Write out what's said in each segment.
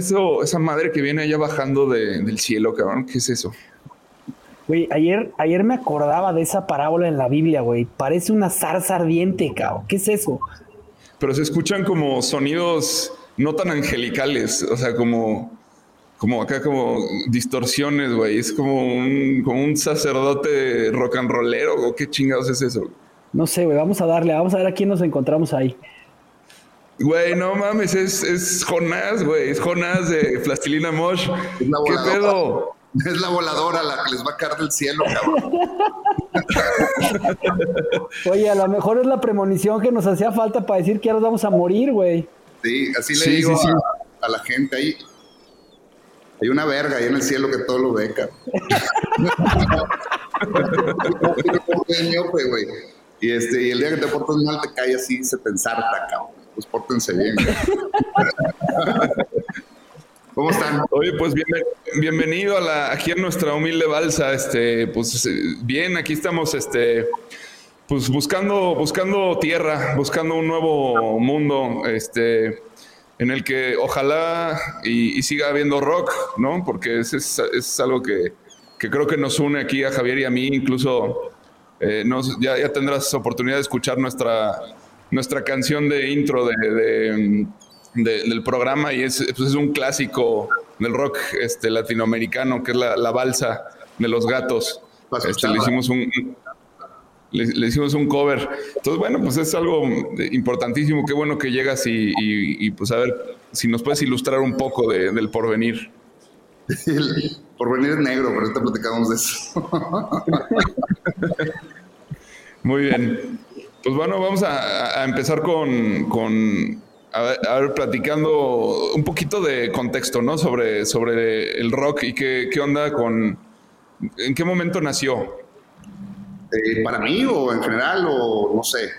Javi, ¿ya viste eso, esa madre que viene allá bajando de- del cielo, cabrón? ¿Qué es eso? Güey, ayer, ayer me acordaba de esa parábola en la Biblia, güey. Parece una zarza ardiente, cabrón. ¿Qué es eso? Pero se escuchan como sonidos no tan angelicales, o sea, como, como acá como distorsiones, güey. Es como un, como un sacerdote rock and rollero, o qué chingados es eso. No sé, güey. Vamos a darle, vamos a ver a quién nos encontramos ahí. Güey, no mames, es, es Jonás, güey, es Jonás de Plastilina Mosh. ¿Qué pedo? Es la voladora la que les va a caer del cielo, cabrón. Oye, a lo mejor es la premonición que nos hacía falta para decir que nos vamos a morir, güey. Sí, así le Sí, digo sí, sí. A, a la gente ahí. Hay una verga ahí en el cielo que todo lo ve, cabrón. Es miope, güey. Y, este, y el día que te portas mal te cae así, se te ensarta, cabrón. Pues pórtense bien. ¿Cómo están? Oye, pues bienve- bienvenido a la, aquí en nuestra humilde balsa. Este, pues eh, bien, aquí estamos, este, pues buscando, buscando tierra, buscando un nuevo mundo, este, en el que ojalá y, siga habiendo rock, ¿no? Porque es, es, algo que, que creo que nos une aquí a Javier y a mí, incluso eh, ya, ya tendrás oportunidad de escuchar nuestra, nuestra canción de intro de, de, de- del programa y es, pues es un clásico del rock este, latinoamericano, que es la, la balsa de los gatos. Este, le hicimos un... Le, le hicimos un cover. Entonces, bueno, pues es algo importantísimo. Qué bueno que llegas y, y- y, pues a ver si nos puedes ilustrar un poco de- del porvenir. El porvenir es negro, pero ahorita platicamos de eso. Muy bien. Pues bueno, vamos a, a empezar con, con a, ver, a ver, platicando un poquito de contexto, ¿no? Sobre, sobre el rock y qué, qué onda con... ¿En qué momento nació? Eh, ¿Para mí o en general o no sé?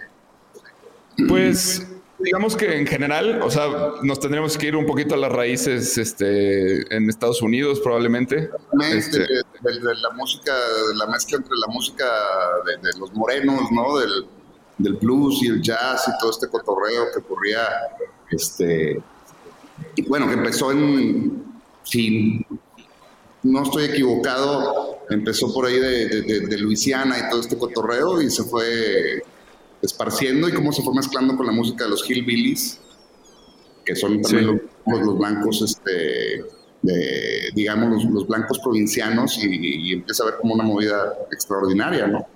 Pues digamos que en general, o sea, nos tendríamos que ir un poquito a las raíces este, en Estados Unidos probablemente. Mente Este, de, de- de la música, de la mezcla entre la música de, de los morenos, ¿no? Del, del blues y el jazz y todo este cotorreo que ocurría, este, y bueno, que empezó en, si no estoy equivocado, empezó por ahí de, de- de- de Luisiana y todo este cotorreo y se fue esparciendo y cómo se fue mezclando con la música de los hillbillies, que son también Sí. los, los blancos, este, de, digamos, los, los blancos provincianos y, y empieza a ver como una movida extraordinaria, ¿no?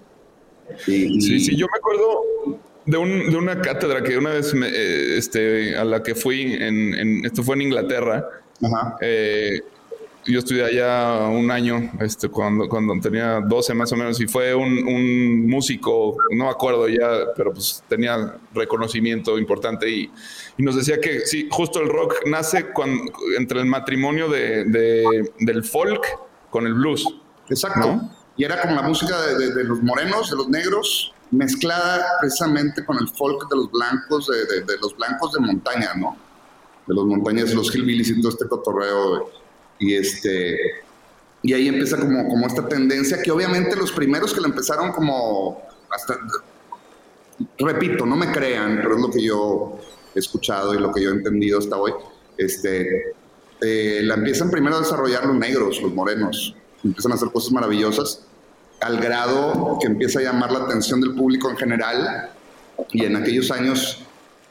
Y, Sí, sí, yo me acuerdo de, un- de una cátedra que una vez me, eh, este, a la que fui, en, en- esto fue en Inglaterra, Ajá. eh, yo estudié allá un año, este, cuando, cuando tenía 12 más o menos, y fue un, un músico, no me acuerdo ya, pero pues tenía reconocimiento importante y, y nos decía que sí, justo el rock nace cuando, entre el matrimonio de, de- del folk con el blues. Exacto. ¿No? Y era como la música de, los morenos, de los negros, mezclada precisamente con el folk de los blancos, de los blancos de montaña, ¿no? De los montañas, los hillbillies y todo este cotorreo. Y este. Y ahí empieza como, como esta tendencia que obviamente los primeros que la empezaron como hasta repito, no me crean, pero es lo que yo he escuchado y lo que yo he entendido hasta hoy. Este, eh, la empiezan primero a desarrollar los negros, los morenos, empiezan a hacer cosas maravillosas, al grado que empieza a llamar la atención del público en general. Y en aquellos años,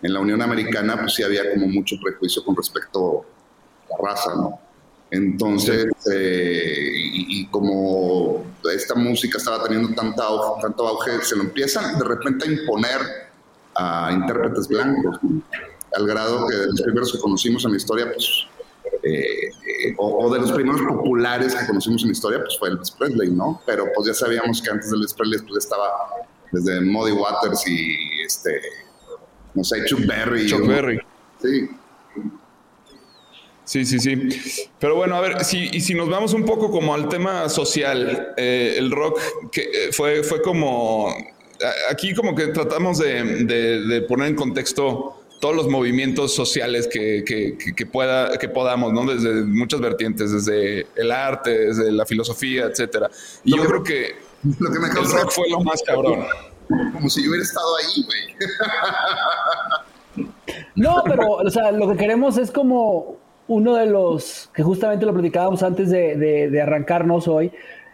en la Unión Americana, pues sí había como mucho prejuicio con respecto a la raza, ¿no? Entonces, eh, y, y como esta música estaba teniendo tanta auge, tanto auge, se lo empiezan de repente a imponer a intérpretes blancos, ¿no? al grado que de los primeros que conocimos en la historia, pues, eh, eh, o, o de los primeros populares que conocimos en la historia, pues fue Elvis Presley, ¿no? Pero pues ya sabíamos que antes de Elvis Presley pues estaba desde Muddy Waters y este, no sé, Chuck Berry. Chuck. Berry. Sí, Sí, sí, sí. Pero bueno, a ver, si, y si nos vamos un poco como al tema social, eh, el rock que fue, fue como, aquí como que tratamos de, de- de poner en contexto todos los movimientos sociales que, que- que- que pueda, que podamos, ¿no? Desde muchas vertientes, desde el arte, desde la filosofía, etcétera. Y Lo yo que- creo que lo que me el rock fue lo más cabrón. como si yo hubiera estado ahí, güey. No, pero o sea, lo que queremos es como uno de los que justamente lo platicábamos antes de, de- de arrancarnos hoy,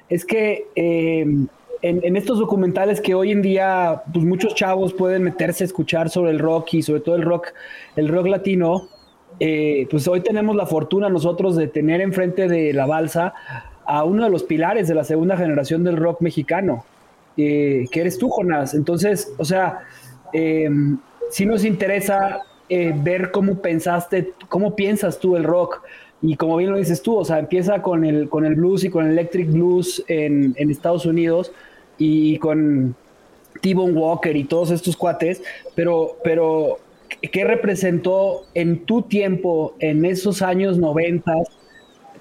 es que eh, en, en estos documentales que hoy en día pues muchos chavos pueden meterse a escuchar sobre el rock y sobre todo el rock, el rock latino, eh, pues hoy tenemos la fortuna nosotros de tener enfrente de la balsa a uno de los pilares de la segunda generación del rock mexicano, eh, que eres tú, Jonás. Entonces, o sea, eh, nos interesa eh, ver cómo pensaste, cómo piensas tú el rock. Y como bien lo dices tú, o sea, empieza con el, con el blues y con el electric blues en, en Estados Unidos y con T-Bone Walker y todos estos cuates, pero, pero ¿qué representó en tu tiempo, en esos años 90,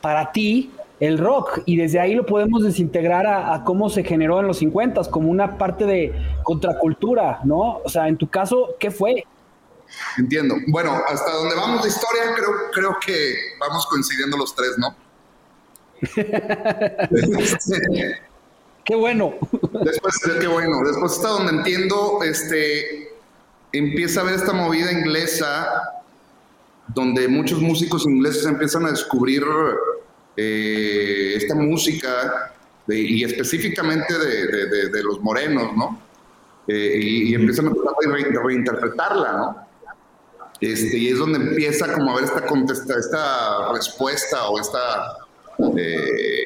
para ti el rock? Y desde ahí lo podemos desintegrar a, a cómo se generó en los 50 como una parte de contracultura, ¿no? O sea, en tu caso, ¿qué fue? Entiendo. Bueno, hasta donde vamos de historia, creo, creo que vamos coincidiendo los tres, ¿no? Qué bueno. Después, qué bueno. Después hasta donde entiendo, este, empieza a haber esta movida inglesa donde muchos músicos ingleses empiezan a descubrir eh, esta música y específicamente de, los morenos, ¿no? Eh, y, empiezan a tratar de re- reinterpretarla, ¿no? Este, y es donde empieza como a ver esta contesta, esta respuesta o esta eh,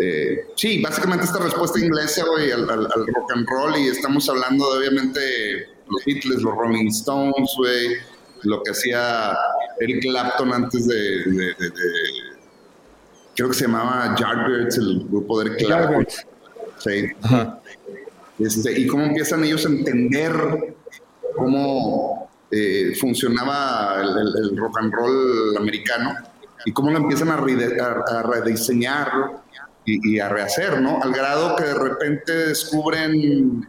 eh, sí, básicamente esta respuesta inglesa, güey, al, al- al rock and roll y estamos hablando de obviamente los Beatles, los Rolling Stones, güey, lo que hacía Eric Clapton antes de, de- de- de- creo que se llamaba Yardbirds, el grupo de Eric Clapton. Sí. Este, y cómo empiezan ellos a entender cómo eh, funcionaba el, el- el rock and roll americano y cómo lo empiezan a, rede- a- a rediseñar y, y a rehacer, ¿no? Al grado que de repente descubren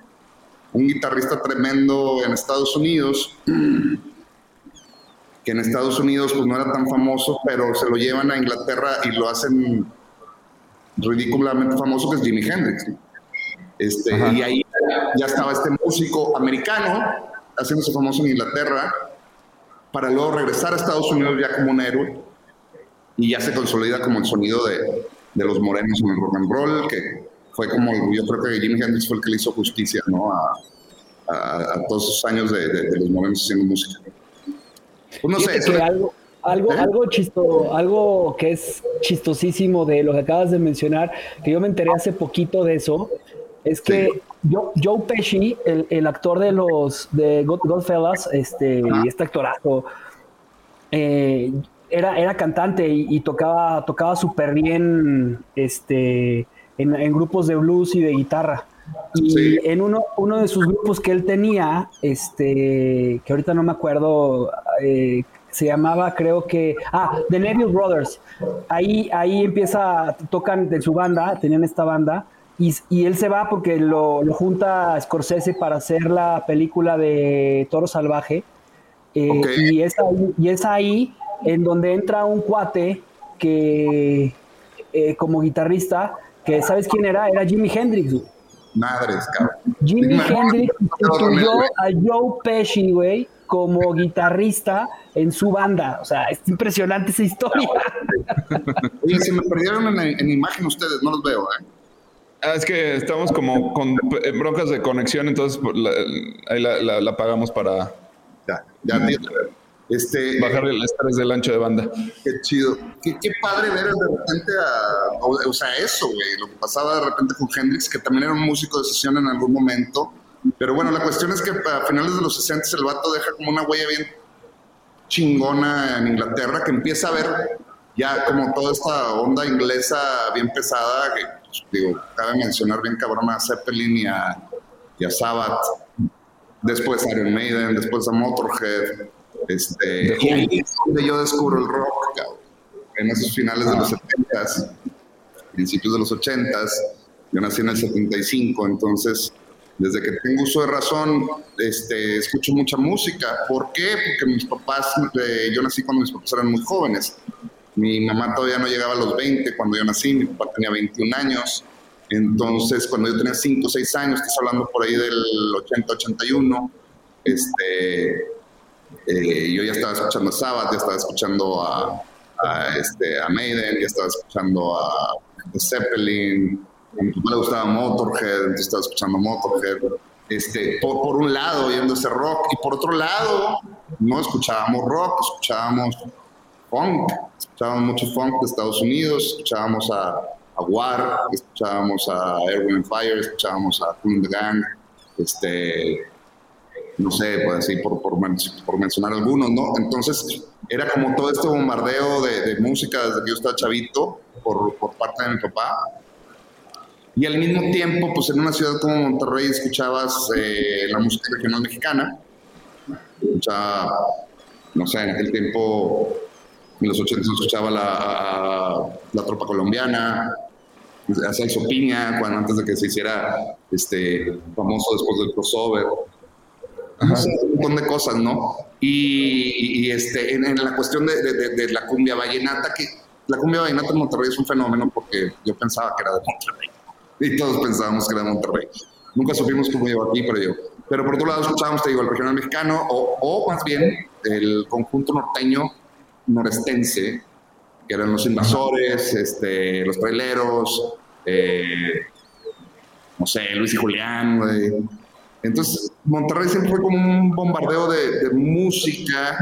un guitarrista tremendo en Estados Unidos, que en Estados Unidos pues no era tan famoso, pero se lo llevan a Inglaterra y lo hacen ridículamente famoso, que es Jimi Hendrix. Este, Ajá. y ahí ya estaba este músico americano haciéndose famoso en Inglaterra para luego regresar a Estados Unidos ya como un héroe y ya se consolida como el sonido de, de los morenos en el rock and roll, que fue como, yo creo que Jimi Hendrix fue el que le hizo justicia ¿no? a, a- a todos esos años de, de- de los morenos haciendo música. Pues no sé, que algo, algo, ¿Eh? algo chisto, algo que es chistosísimo de lo que acabas de mencionar, que yo me enteré hace poquito de eso, es que Joe, Joe Pesci, el, el actor de los de God- Godfellas, este, y este actorazo, eh, era, era cantante y, y tocaba, tocaba súper bien este, en, en grupos de blues y de guitarra. Y Sí. en uno, uno de sus grupos que él tenía, este, que ahorita no me acuerdo, eh, se llamaba, creo que, ah, The Neville Brothers. Ahí, ahí empieza, tocan de su banda, tenían esta banda, y, y él se va porque lo, lo junta Scorsese para hacer la película de Toro Salvaje. Eh, y, es ahí, y es ahí en donde entra un cuate que, eh, como guitarrista, que ¿sabes quién era? Era Jimi Hendrix. güey. Madres, cabrón. Jimi Hendrix incluyó a Joe Pesci, güey, como guitarrista en su banda. O sea, es impresionante esa historia. Oye, se me perdieron en, en imagen ustedes, no los veo, ¿eh? Ah, es que estamos como con eh, broncas de conexión, entonces pues, la- ahí la, la- la pagamos para Ya, ya te- Este, bajar el estrés del ancho de banda. Qué chido. Qué, qué padre ver de repente a. O, o sea, eso, güey. Lo que pasaba de repente con Hendrix, que también era un músico de sesión en algún momento. Pero bueno, la cuestión es que a finales de los 60 el vato deja como una huella bien chingona en Inglaterra, que empieza a ver ya como toda esta onda inglesa bien pesada, que pues, digo, cabe mencionar bien cabrón a Zeppelin y a, y a Sabbath, después a Iron Maiden, después a Motorhead, este, y ahí es donde yo descubro el rock, cabrón. en esos finales de los 70s, principios de los 80s, yo nací en el 75, entonces desde que tengo uso de razón, este, escucho mucha música. ¿Por qué? Porque mis papás, eh, yo nací cuando mis papás eran muy jóvenes. Mi mamá todavía no llegaba a los 20 cuando yo nací, mi papá tenía 21 años. Entonces, cuando yo tenía 5 o 6 años, estás hablando por ahí del 80-81, este, eh, yo ya estaba escuchando a Sabbath, ya estaba escuchando a, este, a Maiden, ya estaba escuchando a Zeppelin, a mi papá gustaba Motorhead, entonces estaba escuchando Motorhead. Este, por, por un lado, oyendo ese rock, y por otro lado, no escuchábamos rock, escuchábamos funk, escuchábamos mucho funk de Estados Unidos, escuchábamos a, War, escuchábamos a Erwin Fire, escuchábamos a Cool the Gang, este, no sé, pues así por, por, men- por mencionar algunos, ¿no? Entonces era como todo este bombardeo de, música desde que yo estaba chavito por, parte de mi papá. Y al mismo tiempo, pues en una ciudad como Monterrey escuchabas eh, la música regional mexicana. Escuchaba, no sé, en aquel tiempo, en los 80 se escuchaba la, la tropa colombiana, a Celso cuando antes de que se hiciera este, famoso después del crossover. Un montón de cosas, ¿no? Y, y- y, este, en, en la cuestión de, de- de- de la cumbia vallenata, que la cumbia vallenata en Monterrey es un fenómeno porque yo pensaba que era de Monterrey. Y todos pensábamos que era de Monterrey. Nunca supimos cómo llegó aquí, pero yo. Pero por otro lado escuchábamos, te digo, el regional mexicano o, o más bien el conjunto norteño norestense, que eran los invasores, este, los traileros, eh, no sé, Luis y Julián, güey. Entonces, Monterrey siempre fue como un bombardeo de, de música,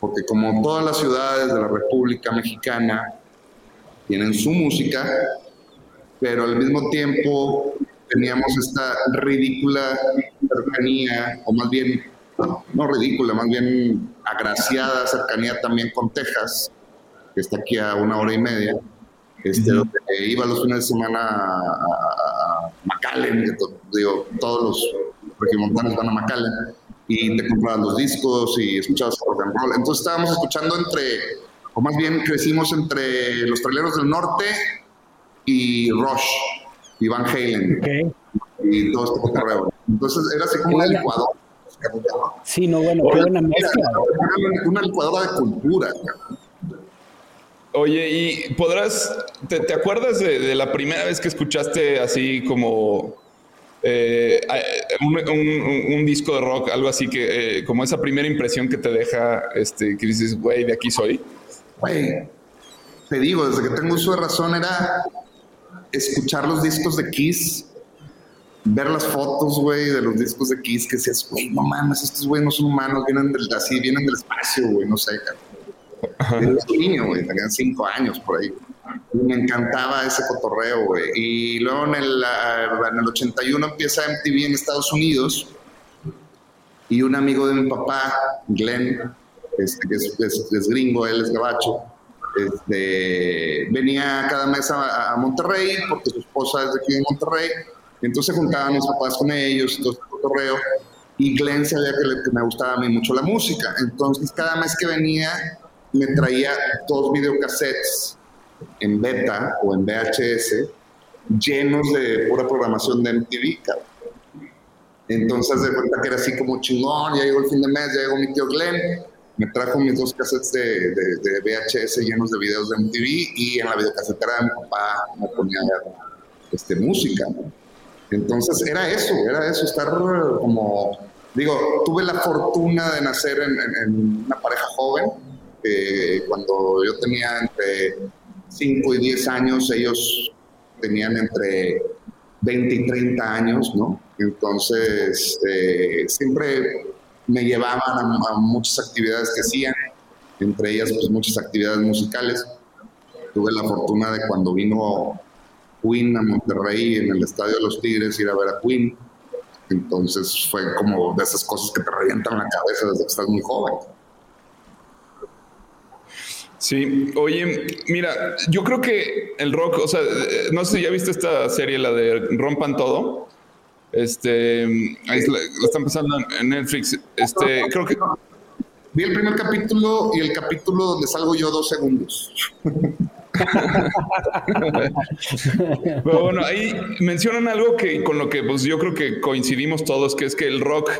porque como todas las ciudades de la República Mexicana tienen su música, pero al mismo tiempo teníamos esta ridícula cercanía, o más bien, no ridícula, más bien agraciada cercanía también con Texas, que está aquí a una hora y media, este, donde iba los fines de semana a, McAllen, digo, todos los regiomontanos van a McAllen, y te comprabas los discos y escuchabas rock and roll. Entonces estábamos escuchando entre, o más bien crecimos entre los traileros del norte y Rush, y Van Halen, Ok. y todo este. Entonces era así como una licuadora. Sí, no, bueno, qué buena mezcla. Era Una licuadora de cultura. cabrón. Oye, ¿y podrás, te, acuerdas de, la primera vez que escuchaste así como eh, un disco de rock, algo así que, eh, como esa primera impresión que te deja, este, que dices, güey, de aquí soy? Güey, te digo, desde que tengo uso de razón era escuchar los discos de Kiss, ver las fotos, güey, de los discos de Kiss, que decías, güey, no mames, estos güey no son humanos, vienen del, así, vienen del espacio, güey, no sé, cabrón. Yo niño, güey, tenía cinco años por ahí. Y me encantaba ese cotorreo, güey. Y luego en el, ah, en el 81 empieza MTV en Estados Unidos y un amigo de mi papá, Glenn, este, que es, es- es gringo, él es gabacho. Este, venía cada mes a, a Monterrey porque su esposa es de aquí de Monterrey. Entonces juntaban mis papás con ellos todo este cotorreo. Y Glenn sabía que, le- que me gustaba a mí mucho la música. Entonces cada mes que venía me traía dos videocassettes en beta o en VHS llenos de pura programación de MTV. Entonces de cuenta que era así como chingón, ya llegó el fin de mes, ya llegó mi tío Glenn, me trajo mis dos cassettes de, de- de VHS llenos de videos de MTV y en la videocasetera de mi papá me ponía este, música. Entonces era eso, era eso, estar como, digo, tuve la fortuna de nacer en, en- en una pareja joven, cuando yo tenía entre 5 y 10 años, ellos tenían entre 20 y 30 años, ¿no? Entonces, eh, siempre me llevaban a, a muchas actividades que hacían, entre ellas, pues muchas actividades musicales. Tuve la fortuna de cuando vino Queen a Monterrey en el Estadio de los Tigres, ir a ver a Queen. Entonces, fue como de esas cosas que te revientan la cabeza desde que estás muy joven. Sí, oye, mira, yo creo que el rock, o sea, eh, no sé si ya viste esta serie, la de Rompan Todo. Este, ahí la, la están pasando en Netflix. Este, creo que Vi el primer capítulo y el capítulo donde salgo yo dos segundos. Pero bueno, ahí mencionan algo que con lo que pues yo creo que coincidimos todos, que es que el rock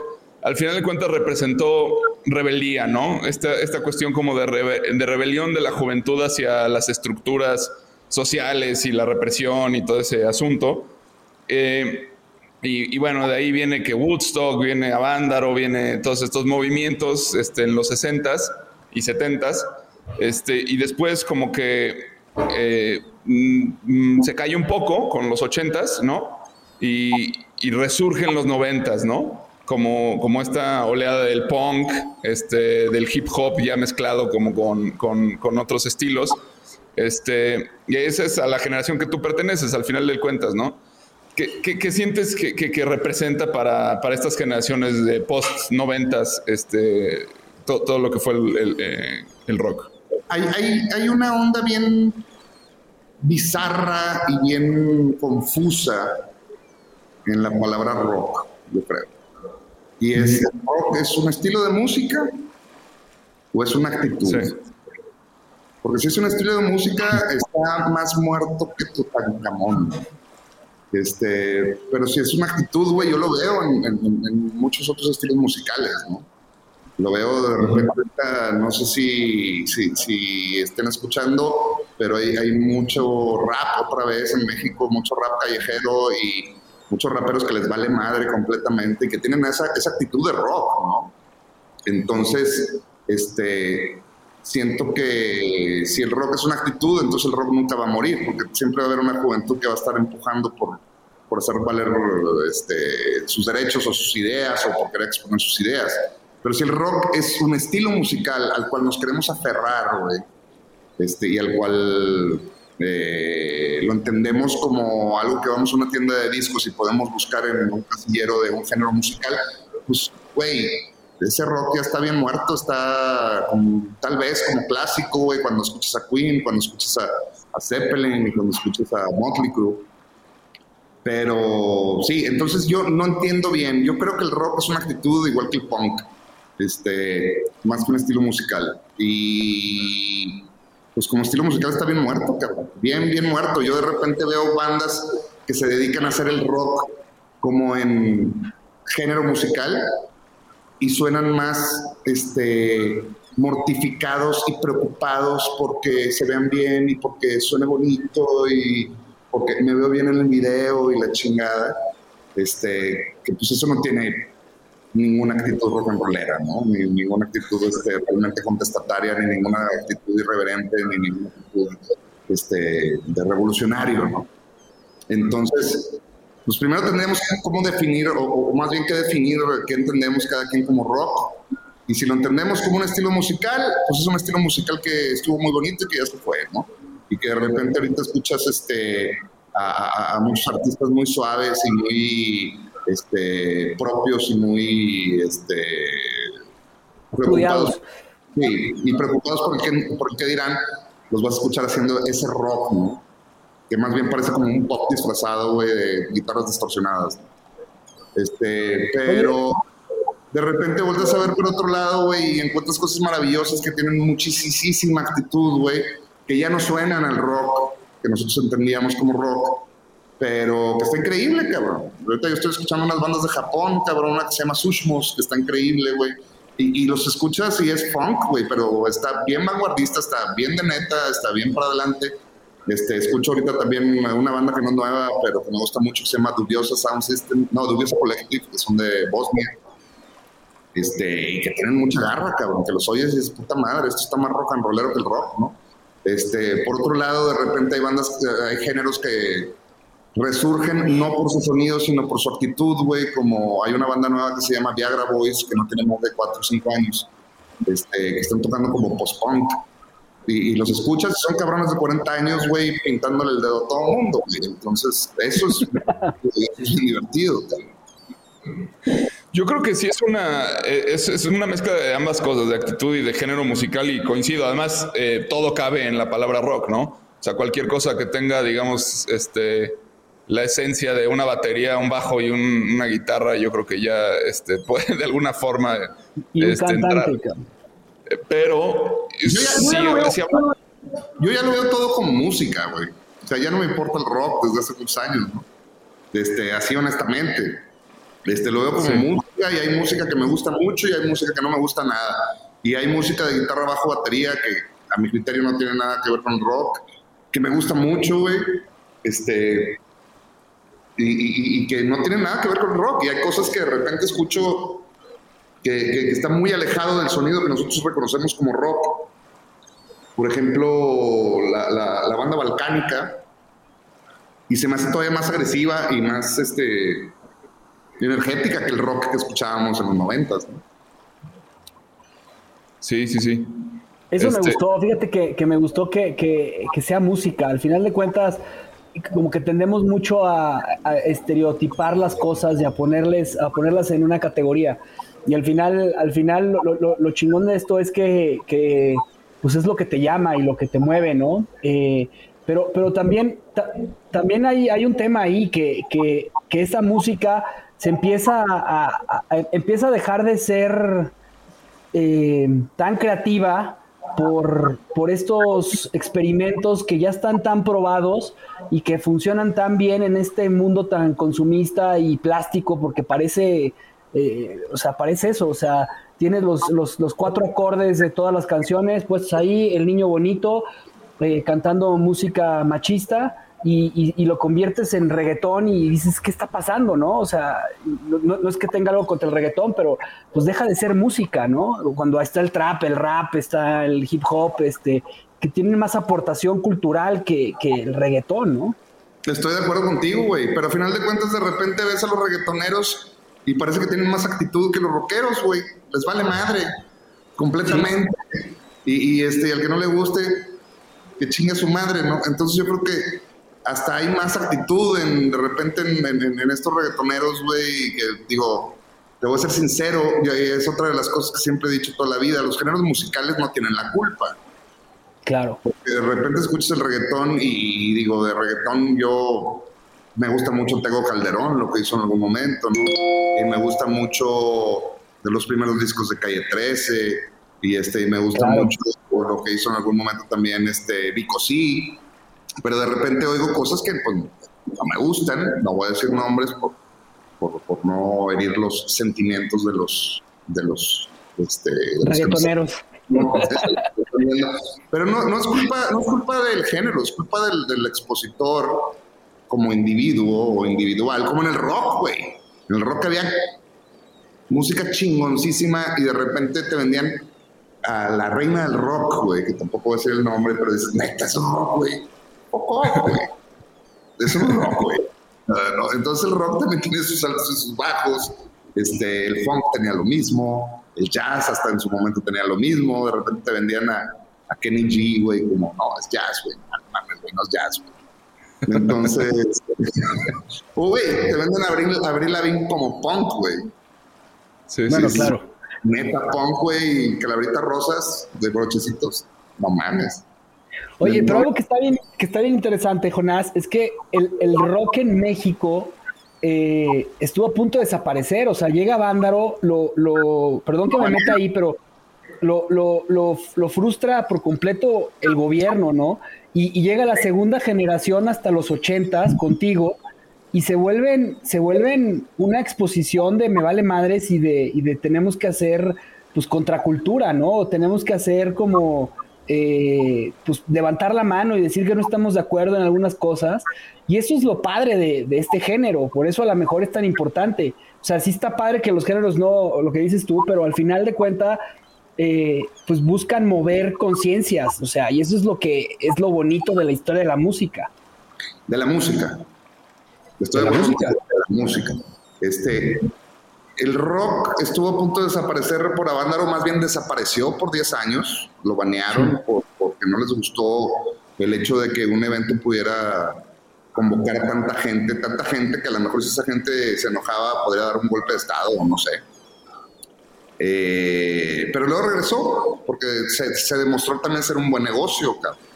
al final de cuentas representó rebeldía, ¿no? Esta, esta cuestión como de, rebe- de rebelión de la juventud hacia las estructuras sociales y la represión y todo ese asunto. Eh, y, y bueno, de ahí viene que Woodstock, viene Avándaro, viene todos estos movimientos este, en los 60s y 70s. Este, y después como que eh, mm, mm, se cae un poco con los 80s, ¿no? Y, y resurge en los 90s, ¿no? Como, como esta oleada del punk, este, del hip hop ya mezclado como con, con, con otros estilos. Este, y esa es a la generación que tú perteneces, al final del cuentas, ¿no? ¿Qué, qué- sientes que, que- representa para, para estas generaciones de post noventas este, to- todo lo que fue el, el, eh, rock? hay, hay una onda bien bizarra y bien confusa en la palabra rock, yo creo. Y es, ¿el rock es un estilo de música o es una actitud? Sí. Porque si es un estilo de música, está más muerto que Tutankamón. Este, pero si es una actitud, güey, yo lo veo en, en- en muchos otros estilos musicales, ¿no? Lo veo de repente, no sé si, si, si estén escuchando, pero hay, hay mucho rap otra vez en México, mucho rap callejero y muchos raperos que les vale madre completamente y que tienen esa, esa actitud de rock, ¿no? Entonces, este, siento que si el rock es una actitud, entonces el rock nunca va a morir, porque siempre va a haber una juventud que va a estar empujando por, por hacer valer este, sus derechos o sus ideas o por querer exponer sus ideas. Pero si el rock es un estilo musical al cual nos queremos aferrar, güey, este, y al cual eh, lo entendemos como algo que vamos a una tienda de discos y podemos buscar en un casillero de un género musical, pues, güey, ese rock ya está bien muerto, está tal vez como clásico, güey, cuando escuchas a Queen, cuando escuchas a, a Zeppelin cuando escuchas a Motley Crue. Pero sí, entonces yo no entiendo bien. Yo creo que el rock es una actitud igual que el punk, este, más que un estilo musical. Y pues como estilo musical está bien muerto, cabrón. Bien, bien muerto. Yo de repente veo bandas que se dedican a hacer el rock como en género musical y suenan más este, mortificados y preocupados porque se vean bien y porque suene bonito y porque me veo bien en el video y la chingada. Este, que pues eso no tiene ninguna actitud rock and rollera, ¿no? Ni, ninguna actitud este, realmente contestataria, ni ninguna actitud irreverente, ni ninguna actitud este, de revolucionario, ¿no? Entonces, pues primero tendríamos que cómo definir, o, o más bien que definir qué entendemos cada quien como rock. Y si lo entendemos como un estilo musical, pues es un estilo musical que estuvo muy bonito y que ya se fue, ¿no? Y que de repente ahorita escuchas este, a, a- muchos artistas muy suaves y muy este, propios y muy este, preocupados. Sí, y preocupados por qué, por qué dirán, los vas a escuchar haciendo ese rock, ¿no? Que más bien parece como un pop disfrazado, güey, de guitarras distorsionadas. Este, pero de repente vuelves a ver por otro lado, güey, y encuentras cosas maravillosas que tienen muchísima actitud, güey, que ya no suenan al rock que nosotros entendíamos como rock, pero que está increíble, cabrón. Ahorita yo estoy escuchando unas bandas de Japón, cabrón, una que se llama Sushmos, que está increíble, güey. Y, y, los escuchas y es funk, güey, pero está bien vanguardista, está bien de neta, está bien para adelante. Este, escucho ahorita también una banda que no es nueva, pero que me gusta mucho, que se llama Dubiosa Sound System, no, Dubiosa Collective, que son de Bosnia. Este, y que tienen mucha garra, cabrón, que los oyes y dices, puta madre, esto está más rock and rollero que el rock, ¿no? Este, por otro lado, de repente hay bandas, hay géneros que resurgen no por su sonido, sino por su actitud, güey, como hay una banda nueva que se llama Viagra Boys, que no tiene más de 4 o 5 años, este, que están tocando como post-punk, y, y, los escuchas, son cabrones de 40 años, güey, pintándole el dedo a todo el mundo, güey. Entonces, eso es, es divertido, también. Yo creo que sí es una, es, es, una mezcla de ambas cosas, de actitud y de género musical, y coincido. Además, eh, todo cabe en la palabra rock, ¿no? O sea, cualquier cosa que tenga, digamos, este, la esencia de una batería, un bajo y un, una guitarra, yo creo que ya este, puede de alguna forma este, cantante, entrar. Pero Yo ya, sí, yo ya lo veo, sí habla- yo ya lo veo todo como música, güey. O sea, ya no me importa el rock desde hace muchos años, ¿no? Este, así honestamente. Este, lo veo como Sí. música y hay música que me gusta mucho y hay música que no me gusta nada. Y hay música de guitarra bajo batería que a mi criterio no tiene nada que ver con rock, que me gusta mucho, güey. Este, y, y- y que no tiene nada que ver con rock. Y hay cosas que de repente escucho que, que, que está muy alejado del sonido que nosotros reconocemos como rock. Por ejemplo, la, la- la banda balcánica, y se me hace todavía más agresiva y más este, energética que el rock que escuchábamos en los noventas. ¿no? sí, sí, sí. Eso me Este- gustó, fíjate que, que me gustó que, que- que sea música. Al final de cuentas, como que tendemos mucho a, a estereotipar las cosas y a ponerles, a ponerlas en una categoría. Y al final, al final lo, lo- lo chingón de esto es que, que, pues es lo que te llama y lo que te mueve, ¿no? Eh, pero, pero también, ta- también hay, hay un tema ahí que, que, que esa música se empieza a, empieza a dejar de ser eh, tan creativa por, por estos experimentos que ya están tan probados y que funcionan tan bien en este mundo tan consumista y plástico, porque parece, eh, o sea, parece eso, o sea, tienes los, los, los cuatro acordes de todas las canciones, pues ahí el niño bonito eh, cantando música machista y, y- y lo conviertes en reggaetón y dices, ¿qué está pasando? ¿no? O sea, no, es que tenga algo contra el reggaetón, pero pues deja de ser música, ¿no? Cuando está el trap, el rap, está el hip hop, este, que tienen más aportación cultural que, que el reggaetón, ¿no? Estoy de acuerdo contigo, güey, pero a final de cuentas de repente ves a los reggaetoneros y parece que tienen más actitud que los rockeros, güey. Les vale madre, completamente. Y, y, este, y al que no le guste, que chingue a su madre, ¿no? Entonces yo creo que hasta hay más actitud en, de repente en, en- en estos reggaetoneros, güey, que digo, te voy a ser sincero, y es otra de las cosas que siempre he dicho toda la vida, los géneros musicales no tienen la culpa. Claro. Que de repente escuchas el reggaetón y, digo, de reggaetón yo me gusta mucho Tego Calderón, lo que hizo en algún momento, ¿no? Y me gusta mucho de los primeros discos de Calle 13 y este, y me gusta Claro. mucho lo que hizo en algún momento también este Vico sí, pero de repente oigo cosas que pues, no me gustan, no voy a decir nombres por, por, por no herir los sentimientos de los de los este, Reggaetoneros. no, pero no, no, es culpa, no es culpa del género, es culpa del, del expositor como individuo o individual, como en el rock, güey. En el rock había música chingoncísima y de repente te vendían a la reina del rock, güey, que tampoco voy a decir el nombre, pero dices, neta, es un rock, güey. Poco, güey. Es un rock, güey. No, Entonces el rock también tiene sus altos y sus bajos. Este, el funk tenía lo mismo, el jazz hasta en su momento tenía lo mismo. De repente te vendían a, a Kenny G, güey, como, no, es jazz, güey. No mames, güey, no es jazz, güey. Entonces, güey, te venden a Abril, Lavigne como punk, güey. Sí, Bueno, sí, sí. claro. neta punk, güey, y calabritas rosas de brochecitos. No mames. Oye, pero algo que está bien, que está bien interesante, Jonás, es que el, el rock en México eh, estuvo a punto de desaparecer. O sea, llega Vándaro, lo, lo, perdón que me meta ahí, pero lo, lo, lo, lo frustra por completo el gobierno, ¿no? Y, y llega la segunda generación hasta los ochentas contigo y se vuelven, se vuelven una exposición de me vale madres y de, y de tenemos que hacer pues contracultura, ¿no? O tenemos que hacer como eh, pues levantar la mano y decir que no estamos de acuerdo en algunas cosas. Y eso es lo padre de, de, este género, por eso a lo mejor es tan importante. O sea, sí está padre que los géneros no, lo que dices tú, pero al final de cuenta, eh, pues buscan mover conciencias, o sea, y eso es lo que es lo bonito de la historia de la música. De la música. Estoy de la música. De la música. Este, el rock estuvo a punto de desaparecer por Avándaro, más bien desapareció por 10 años, lo banearon sí. por, porque no les gustó el hecho de que un evento pudiera convocar a tanta gente, tanta gente que a lo mejor si esa gente se enojaba podría dar un golpe de estado o no sé. Eh, pero luego regresó porque se, se, demostró también ser un buen negocio, cabrón.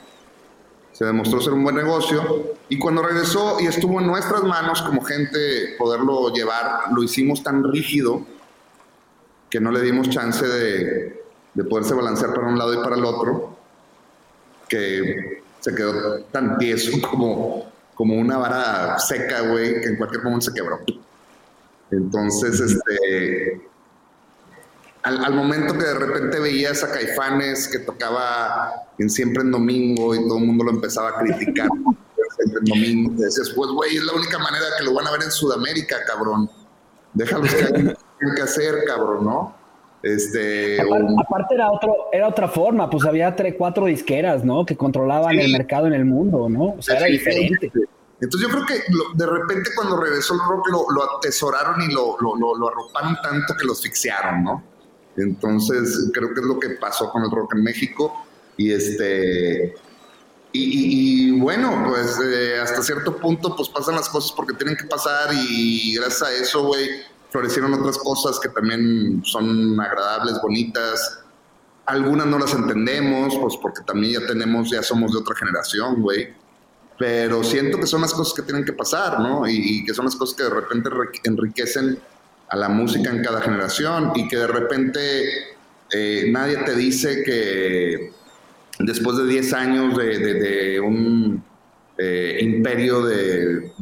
Se demostró ser un buen negocio y cuando regresó y estuvo en nuestras manos como gente poderlo llevar, lo hicimos tan rígido que no le dimos chance de, de poderse balancear para un lado y para el otro, que se quedó tan tieso como, como una vara seca, güey, que en cualquier momento se quebró. Entonces, este, al, al, momento que de repente veías a Caifanes que tocaba en Siempre en Domingo y todo el mundo lo empezaba a criticar Siempre en Domingo, te decías, pues, güey, es la única manera que lo van a ver en Sudamérica, cabrón. Déjalos que hagan que hacer, cabrón, ¿no? Este, aparte, un... aparte, era otro era otra forma pues había tres cuatro disqueras no que controlaban sí. el mercado en el mundo no o sea era diferente entonces yo creo que lo, de repente cuando regresó el rock lo, lo atesoraron y lo, lo, lo, arroparon tanto que lo asfixiaron no entonces creo que es lo que pasó con el rock en México y este y, y, y bueno pues eh, hasta cierto punto pues pasan las cosas porque tienen que pasar y gracias a eso güey florecieron otras cosas que también son agradables, bonitas. Algunas no las entendemos, pues porque también ya tenemos, ya somos de otra generación, güey. Pero siento que son las cosas que tienen que pasar, ¿no? Y, y, que son las cosas que de repente enriquecen a la música en cada generación y que de repente eh, nadie te dice que después de 10 años de, un eh, imperio de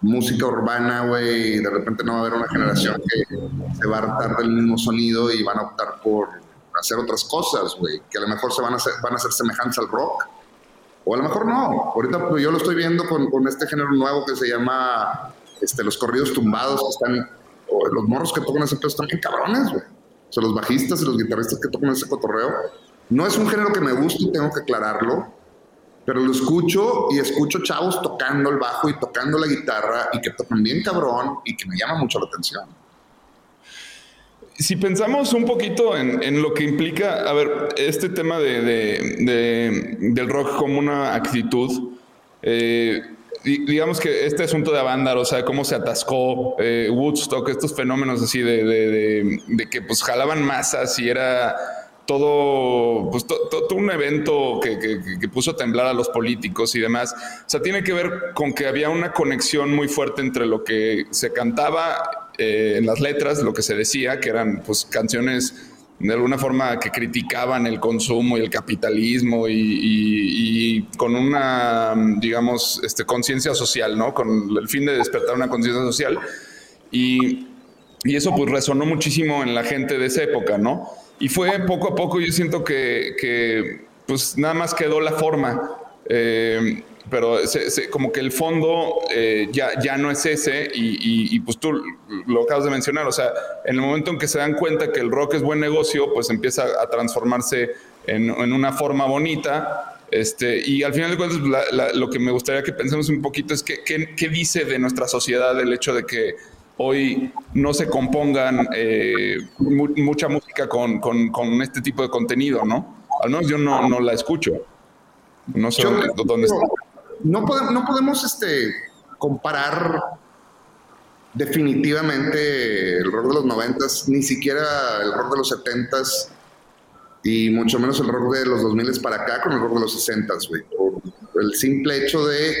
música urbana, güey, de repente no va a haber una generación que se va a hartar del mismo sonido y van a optar por hacer otras cosas, güey, que a lo mejor se van a hacer, van a hacer semejantes al rock. O a lo mejor no. Ahorita pues, yo lo estoy viendo con, con, este género nuevo que se llama este, los corridos tumbados, que están, los morros que tocan ese pedo están bien cabrones. O sea, los bajistas y los guitarristas que tocan ese cotorreo. No es un género que me guste, tengo que aclararlo, pero lo escucho y escucho chavos tocando el bajo y tocando la guitarra y que tocan bien cabrón y que me llama mucho la atención. Si pensamos un poquito en, lo que implica, a ver, este tema de, del rock como una actitud, eh, digamos que este asunto de Avándaro, o sea, cómo se atascó eh, Woodstock, estos fenómenos así de, de, que pues jalaban masas y era todo, pues, to, todo un evento que, que, que, puso a temblar a los políticos y demás. O sea, tiene que ver con que había una conexión muy fuerte entre lo que se cantaba eh, en las letras, lo que se decía, que eran pues canciones de alguna forma que criticaban el consumo y el capitalismo y, y, y con una, digamos, este, conciencia social, ¿no? Con el fin de despertar una conciencia social. Y, y eso pues resonó muchísimo en la gente de esa época, ¿no? Y fue poco a poco, yo siento que, que pues nada más quedó la forma, eh, pero se, se, como que el fondo eh, ya, ya no es ese y, y, y, pues tú lo acabas de mencionar, o sea, en el momento en que se dan cuenta que el rock es buen negocio, pues empieza a transformarse en, en una forma bonita. Este, y al final de cuentas, la, la, lo que me gustaría que pensemos un poquito es qué, qué, qué dice de nuestra sociedad el hecho de que hoy no se compongan eh, mu mucha música con, con, con, este tipo de contenido, ¿no? Al menos yo no, no la escucho. No sé yo, dónde, está. No podemos, no podemos este, comparar definitivamente el rock de los noventas, ni siquiera el rock de los setentas y mucho menos el rock de los 2000 para acá con el rock de los sesentas, güey. Por el simple hecho de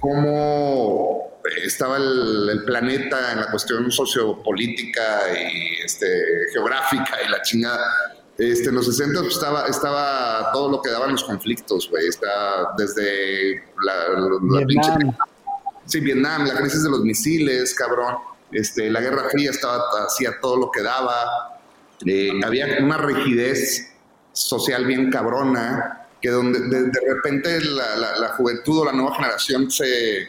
cómo estaba el, planeta en la cuestión sociopolítica y este, geográfica y la chingada. Este, en los 60 pues, estaba, estaba todo lo que daban los conflictos, güey. Está desde la, la pinche Sí, Vietnam, la crisis de los misiles, cabrón. Este, la Guerra Fría estaba, hacía todo lo que daba. Eh, había una rigidez social bien cabrona, que donde de, repente la, juventud o la nueva generación se,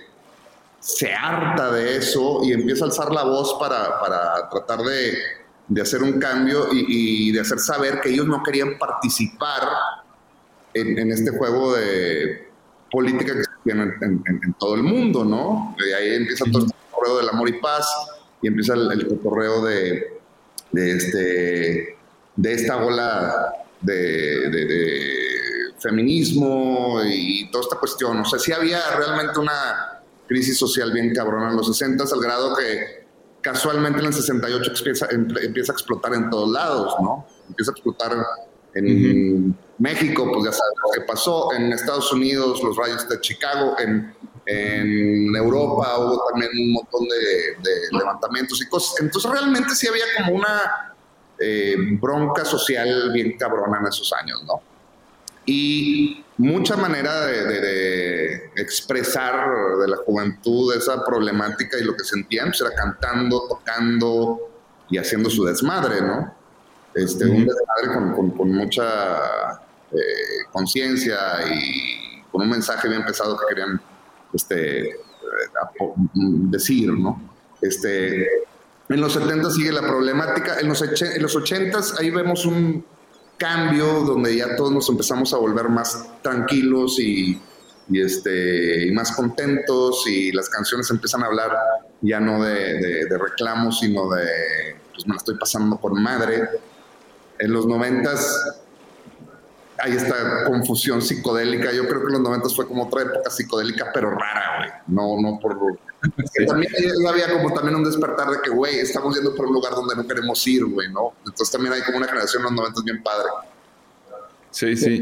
se harta de eso y empieza a alzar la voz para, para tratar de, de, hacer un cambio y, de hacer saber que ellos no querían participar en, en este juego de política que en, todo el mundo, ¿no? Y ahí empieza todo el correo del amor y paz y empieza el, el correo de, de, este, de esta ola de, de, feminismo y toda esta cuestión. O sea, sí había realmente una crisis social bien cabrona en los 60 al grado que casualmente en el 68 empieza, empieza a explotar en todos lados, ¿no? Empieza a explotar en México, pues ya sabes lo que pasó. En Estados Unidos, los rayos de Chicago. En, Europa hubo también un montón de, levantamientos y cosas. Entonces realmente sí había como una eh, bronca social bien cabrona en esos años, ¿no? Y mucha manera de, expresar de la juventud esa problemática y lo que sentían, pues era cantando, tocando y haciendo su desmadre, ¿no? Este, Un desmadre con, mucha eh, conciencia y con un mensaje bien pesado que querían este, eh, decir, ¿no? Este, en los 70 sigue la problemática, en los, en los 80 ahí vemos un cambio donde ya todos nos empezamos a volver más tranquilos y, este, más contentos y las canciones empiezan a hablar ya no de, de reclamos, sino de, pues me la estoy pasando por madre en los noventas hay esta confusión psicodélica. Yo creo que en los noventas fue como otra época psicodélica, pero rara, güey. No, no por... También había como también un despertar de que, güey, estamos yendo por un lugar donde no queremos ir, güey, ¿no? Entonces también hay como una generación en los noventas bien padre. Sí, sí.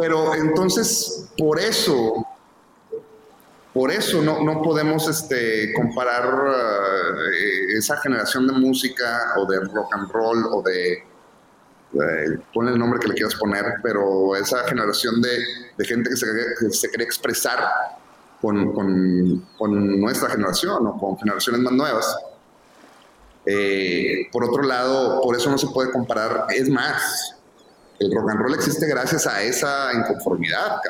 Pero, entonces, por eso, por eso no, no podemos este, comparar eh, esa generación de música o de rock and roll o de eh, ponle el nombre que le quieras poner, pero esa generación de, gente que se, que se quiere expresar con, con, nuestra generación o con generaciones más nuevas. Eh, por otro lado, por eso no se puede comparar. Es más, el rock and roll existe gracias a esa inconformidad.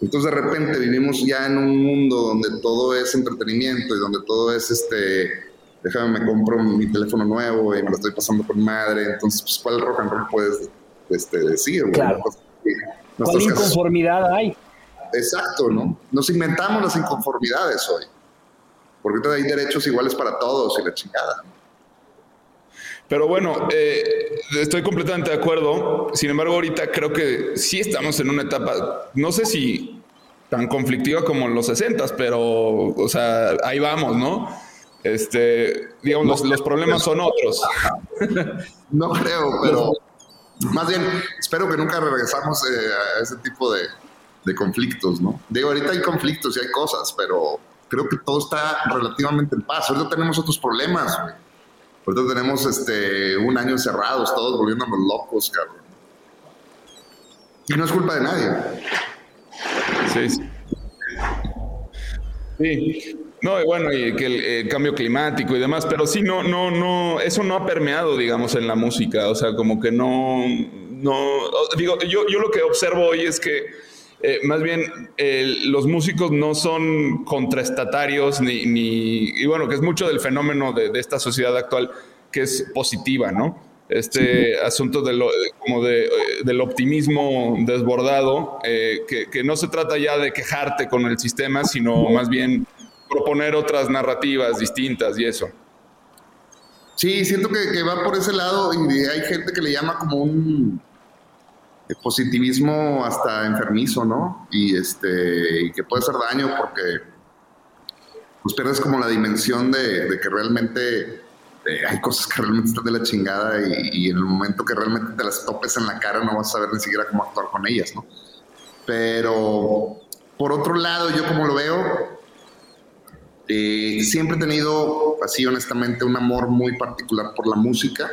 Entonces de repente vivimos ya en un mundo donde todo es entretenimiento y donde todo es este déjame me compro mi teléfono nuevo y me lo estoy pasando con madre, entonces, pues, ¿cuál rock and roll puedes este, decir? Claro. ¿Cuál inconformidad hay? Exacto, ¿no? Nos inventamos las inconformidades hoy, porque hay derechos iguales para todos y la chingada. Pero bueno, eh, estoy completamente de acuerdo. Sin embargo, ahorita creo que sí estamos en una etapa, no sé si tan conflictiva como en los 60, pero, o sea, ahí vamos, ¿no? Este, digamos, los, problemas son otros. No creo, pero más bien espero que nunca regresamos eh, a ese tipo de, conflictos, ¿no? Digo, ahorita hay conflictos y hay cosas, pero creo que todo está relativamente en paz. Ahorita tenemos otros problemas, güey. Ahorita tenemos este, un año encerrados, todos volviéndonos locos, cabrón. Y no es culpa de nadie. Sí. Sí. sí. No, y bueno, y que el, cambio climático y demás, pero sí, no, no, no, eso no ha permeado, digamos, en la música, o sea, como que no, no, digo, yo, yo lo que observo hoy es que eh, más bien los músicos no son contraestatarios ni, ni, y bueno, que es mucho del fenómeno de, esta sociedad actual que es positiva, ¿no? Este asunto de lo, como de, eh, del optimismo desbordado, eh, que, que no se trata ya de quejarte con el sistema, sino más bien proponer otras narrativas distintas y eso. Sí, siento que, va por ese lado y hay gente que le llama como un positivismo hasta enfermizo, ¿no? Y este que puede hacer daño porque pues pierdes como la dimensión de, que realmente eh, hay cosas que realmente están de la chingada y, y, en el momento que realmente te las topes en la cara no vas a saber ni siquiera cómo actuar con ellas, ¿no? Pero por otro lado, yo como lo veo, eh, siempre he tenido, así honestamente, un amor muy particular por la música,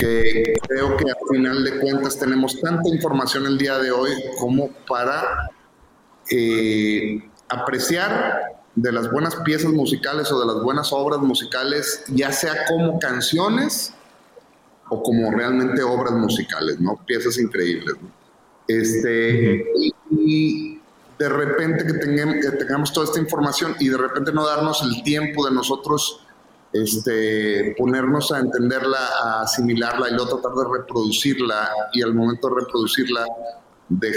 que creo que al final de cuentas tenemos tanta información el día de hoy como para eh, apreciar de las buenas piezas musicales o de las buenas obras musicales, ya sea como canciones o como realmente obras musicales, ¿no? Piezas increíbles. ¿no? Este, y, de repente que tengamos, que tengamos, toda esta información y de repente no darnos el tiempo de nosotros este, ponernos a entenderla, a asimilarla y luego tratar de reproducirla y al momento de reproducirla de,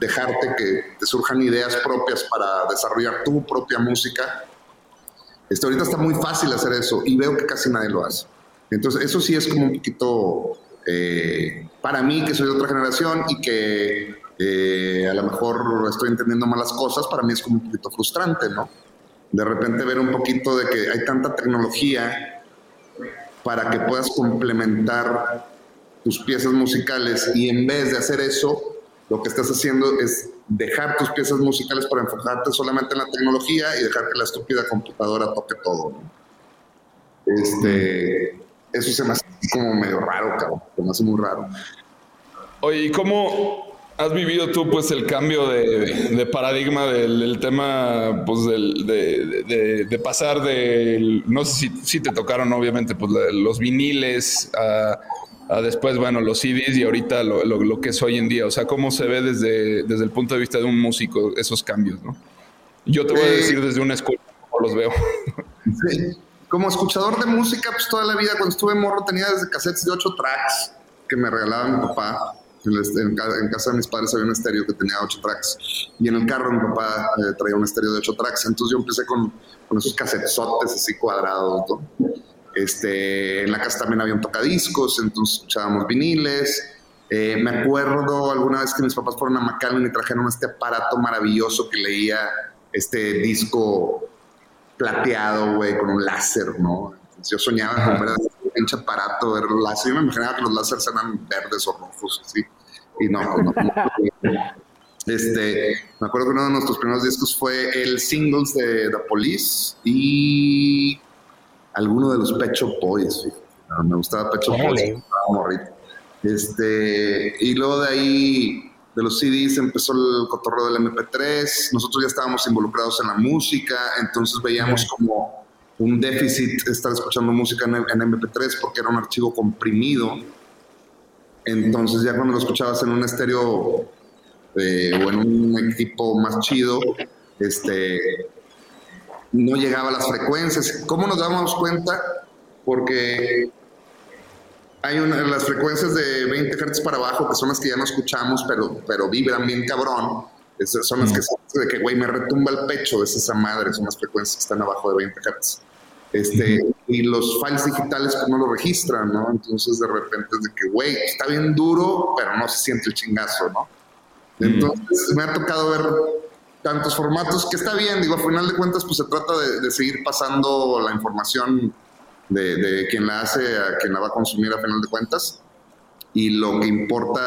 dejarte que te surjan ideas propias para desarrollar tu propia música. Este, ahorita está muy fácil hacer eso y veo que casi nadie lo hace. Entonces, eso sí es como un poquito eh, para mí, que soy de otra generación y que eh, a lo mejor estoy entendiendo malas cosas, para mí es como un poquito frustrante, ¿no? De repente ver un poquito de que hay tanta tecnología para que puedas complementar tus piezas musicales y en vez de hacer eso, lo que estás haciendo es dejar tus piezas musicales para enfocarte solamente en la tecnología y dejar que la estúpida computadora toque todo. Este, eso se me hace como medio raro, cabrón. Se me hace muy raro. Oye, ¿y cómo has vivido tú pues el cambio de, de paradigma del, del, tema pues del, de, de, de, pasar de, no sé si, si te tocaron obviamente pues los viniles a a después, bueno, los CDs y ahorita lo, lo, lo, que es hoy en día. O sea, cómo se ve desde, desde el punto de vista de un músico esos cambios, ¿no? Yo te voy a decir desde una escuela cómo los veo. Sí. Como escuchador de música, pues toda la vida, cuando estuve morro, tenía desde cassettes de ocho tracks que me regalaba mi papá. En, casa de mis padres había un estéreo que tenía ocho tracks. Y en el carro mi papá eh, traía un estéreo de ocho tracks. Entonces yo empecé con, con esos cassettesotes así cuadrados, ¿no? Este, en la casa también había un tocadiscos, entonces escuchábamos viniles. Eh, me acuerdo alguna vez que mis papás fueron a McAllen y trajeron este aparato maravilloso que leía este disco plateado, güey, con un láser, ¿no? Entonces yo soñaba con ver pinche aparato, ver láser. Yo me imaginaba que los láseres eran verdes o rojos, así. Y no, pues no. Este, me acuerdo que uno de nuestros primeros discos fue el singles de The Police y alguno de los Pecho Boys. Me gustaba Pecho Boys. Este, y luego de ahí, de los CDs, empezó el cotorreo del MP3. Nosotros ya estábamos involucrados en la música, entonces veíamos como un déficit estar escuchando música en, MP3 porque era un archivo comprimido. Entonces ya cuando lo escuchabas en un estéreo eh, o en un equipo más chido, este, no llegaba a las frecuencias. ¿Cómo nos damos cuenta? Porque hay una, las frecuencias de 20 Hz para abajo, que son las que ya no escuchamos, pero, pero vibran bien cabrón. Esas son las que, de que, güey, me retumba el pecho, es esa madre, son las frecuencias que están abajo de 20 Hz. Este, y los files digitales pues, no lo registran, ¿no? Entonces de repente es de que, güey, está bien duro, pero no se siente el chingazo, ¿no? Entonces me ha tocado ver tantos formatos, que está bien, digo, a final de cuentas, pues se trata de, de seguir pasando la información de, de, quien la hace a quien la va a consumir a final de cuentas. Y lo que importa,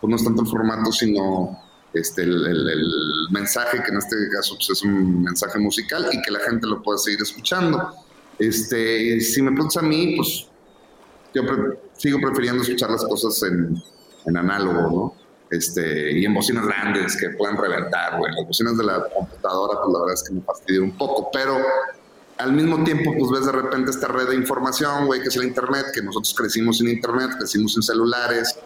pues no es tanto el formato, sino este, el, el, el mensaje, que en este caso pues, es un mensaje musical y que la gente lo pueda seguir escuchando. Este, si me preguntas a mí, pues yo pre sigo prefiriendo escuchar las cosas en, en análogo, ¿no? este, y en bocinas grandes que puedan reventar, güey. Las bocinas de la computadora, pues la verdad es que me fastidia un poco, pero al mismo tiempo, pues ves de repente esta red de información, güey, que es el Internet, que nosotros crecimos sin Internet, crecimos en celulares.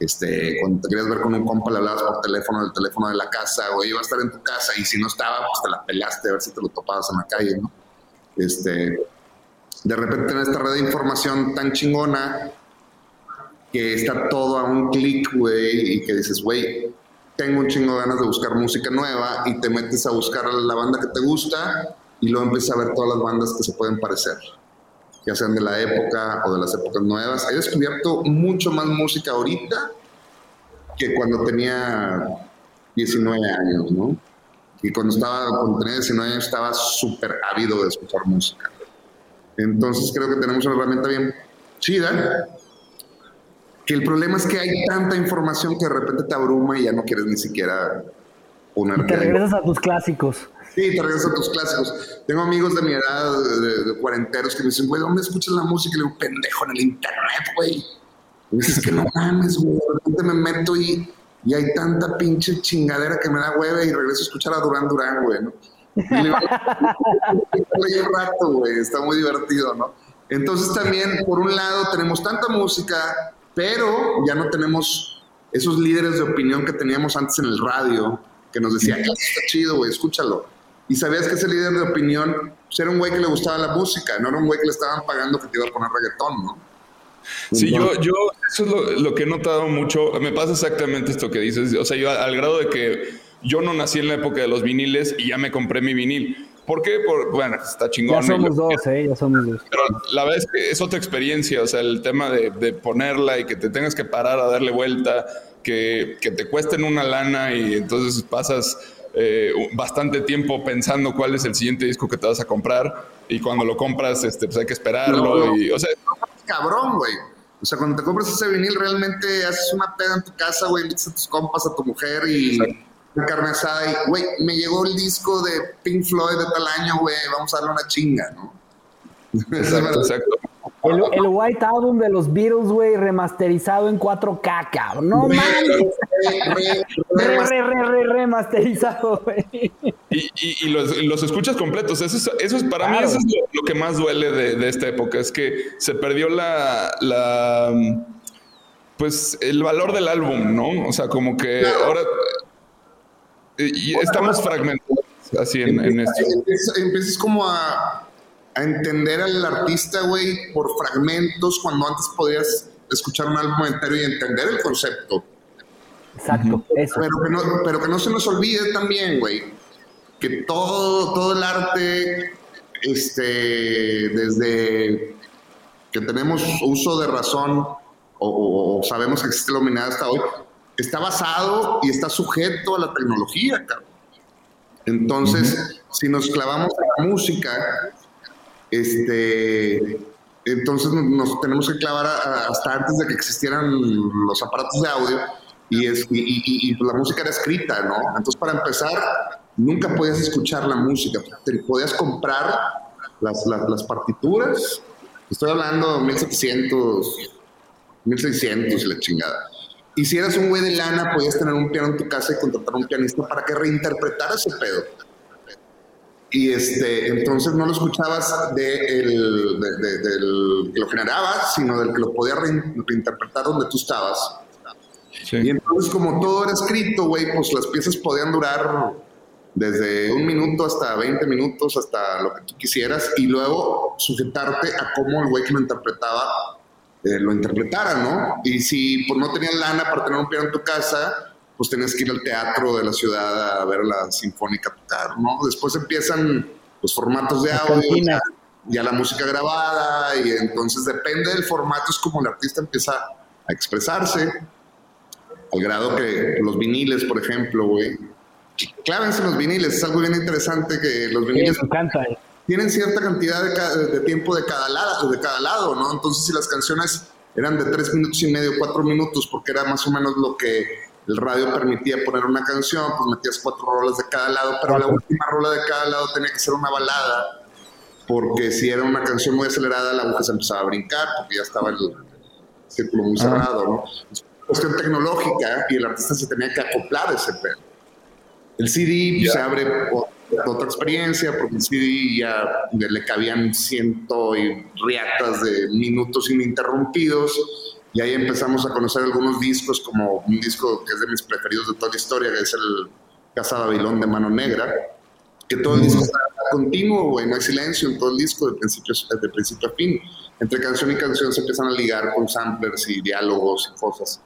Este, cuando te querías ver con un compa, le hablabas por teléfono, del teléfono de la casa, güey, iba a estar en tu casa, y si no estaba, pues te la pelaste a ver si te lo topabas en la calle, ¿no? Este, de repente tener esta red de información tan chingona que está todo a un clic, güey, y que dices, güey, tengo un chingo de ganas de buscar música nueva y te metes a buscar la banda que te gusta y luego empiezas a ver todas las bandas que se pueden parecer, ya sean de la época o de las épocas nuevas. He descubierto mucho más música ahorita que cuando tenía 19 años, ¿no? Y cuando estaba, cuando tenía 19 años, estaba súper ávido de escuchar música. Entonces creo que tenemos una herramienta bien chida. Que el problema es que hay tanta información que de repente te abruma y ya no quieres ni siquiera ponerte. Te regresas a tus clásicos. Sí, te regresas a tus clásicos. Tengo amigos de mi edad, de, de cuarenteros, que me dicen, güey, ¿dónde escuchas la música? Y le digo, pendejo, en el internet, güey. Y dices que no mames, güey. De repente me meto y, y hay tanta pinche chingadera que me da hueva y regreso a escuchar a Durán Durán, güey, ¿no? Y le digo, "Oye, un rato, güey, está muy divertido, ¿no? Entonces también, por un lado, tenemos tanta música, pero ya no tenemos esos líderes de opinión que teníamos antes en el radio, que nos decían, "Esto está chido, güey, escúchalo. Y sabías que ese líder de opinión pues, era un güey que le gustaba la música, no era un güey que le estaban pagando que te iba a poner reggaetón, ¿no? Sí, yo, yo, eso es lo, lo que he notado mucho. Me pasa exactamente esto que dices. O sea, yo al grado de que yo no nací en la época de los viniles y ya me compré mi vinil. ¿Por qué? Por, bueno, está chingón. Ya somos dos, ¿eh? Ya somos dos. Pero la verdad es que es otra experiencia, o sea, el tema de, de ponerla y que te tengas que parar a darle vuelta, que, que te cuesten una lana y entonces pasas eh, bastante tiempo pensando cuál es el siguiente disco que te vas a comprar y cuando lo compras, este, pues hay que esperarlo. No, no. Y, o sea, cabrón, güey. O sea, cuando te compras ese vinil, realmente haces una peda en tu casa, güey, invitas a tus compas, a tu mujer y Exacto. Una carne asada y, güey, me llegó el disco de Pink Floyd de tal año, güey, vamos a darle una chinga, ¿no? exacto, exacto. El, el White Album de los Beatles, güey, remasterizado en 4K, cabrón. No mames. Re- re- Re, re- re, re, re, remasterizado, güey. Y, y- y los, escuchas completos. Eso es, eso es para mí, eso es lo, lo que más duele de, de esta época. Es que se perdió la, la, pues, el valor del álbum, ¿no? O sea, como que ahora y y estamos fragmentados así en, en esto. Empiezas, como a, a entender al artista, güey, por fragmentos, cuando antes podías escuchar un álbum entero y entender el concepto. Exacto, eso. Pero que, no, pero que no se nos olvide también, güey, que todo, todo el arte, este, desde que tenemos uso de razón o, o- o sabemos que existe la humanidad hasta hoy, está basado y está sujeto a la tecnología, cabrón. Entonces, si nos clavamos a la música, este, entonces nos, tenemos que clavar a- a- hasta antes de que existieran los aparatos de audio y, es, y- y- y la música era escrita, ¿no? Entonces, para empezar, nunca podías escuchar la música, te podías comprar las, las, las partituras. Estoy hablando de 1700, 1600 y la chingada. Y si eras un güey de lana, podías tener un piano en tu casa y contratar a un pianista para que reinterpretara ese pedo. Y este, entonces no lo escuchabas de el- de- de- del que lo generaba, sino del que lo podía rein- reinterpretar donde tú estabas. Y Sí. entonces, como todo era escrito, güey, pues las piezas podían durar desde un minuto hasta 20 minutos, hasta lo que tú quisieras, y luego sujetarte a cómo el güey que lo interpretaba eh, lo interpretara, ¿no? Y si pues, no tenías lana para tener un piano en tu casa, pues tenías que ir al teatro de la ciudad a ver la sinfónica tocar, ¿no? Después empiezan los formatos de audio, ya, ya la música grabada, y entonces depende del formato, es como el artista empieza a expresarse, al grado que los viniles, por ejemplo, güey, clávense los viniles, es algo bien interesante que los Sí, viniles me encanta. Tienen cierta cantidad de, ca- de tiempo de cada, lado, de cada lado, ¿no? Entonces, si las canciones eran de tres minutos y medio, cuatro minutos, porque era más o menos lo que el radio permitía poner una canción, pues metías cuatro rolas de cada lado, pero la última rola de cada lado tenía que ser una balada, porque si era una canción muy acelerada, la aguja se empezaba a brincar, porque ya estaba el círculo muy cerrado, ¿no? Es cuestión tecnológica y el artista se tenía que acoplar a ese pedo. El CD pues, se abre o- otra experiencia, porque el CD ya le cabían ciento y riatas de minutos ininterrumpidos. Y ahí empezamos a conocer algunos discos, como un disco que es de mis preferidos de toda la historia, que es el Casa Babilón de Mano Negra, que todo el disco está continuo, güey, no hay silencio en todo el disco, de principio, de principio a fin. Entre canción y canción se empiezan a ligar con samplers y diálogos y cosas,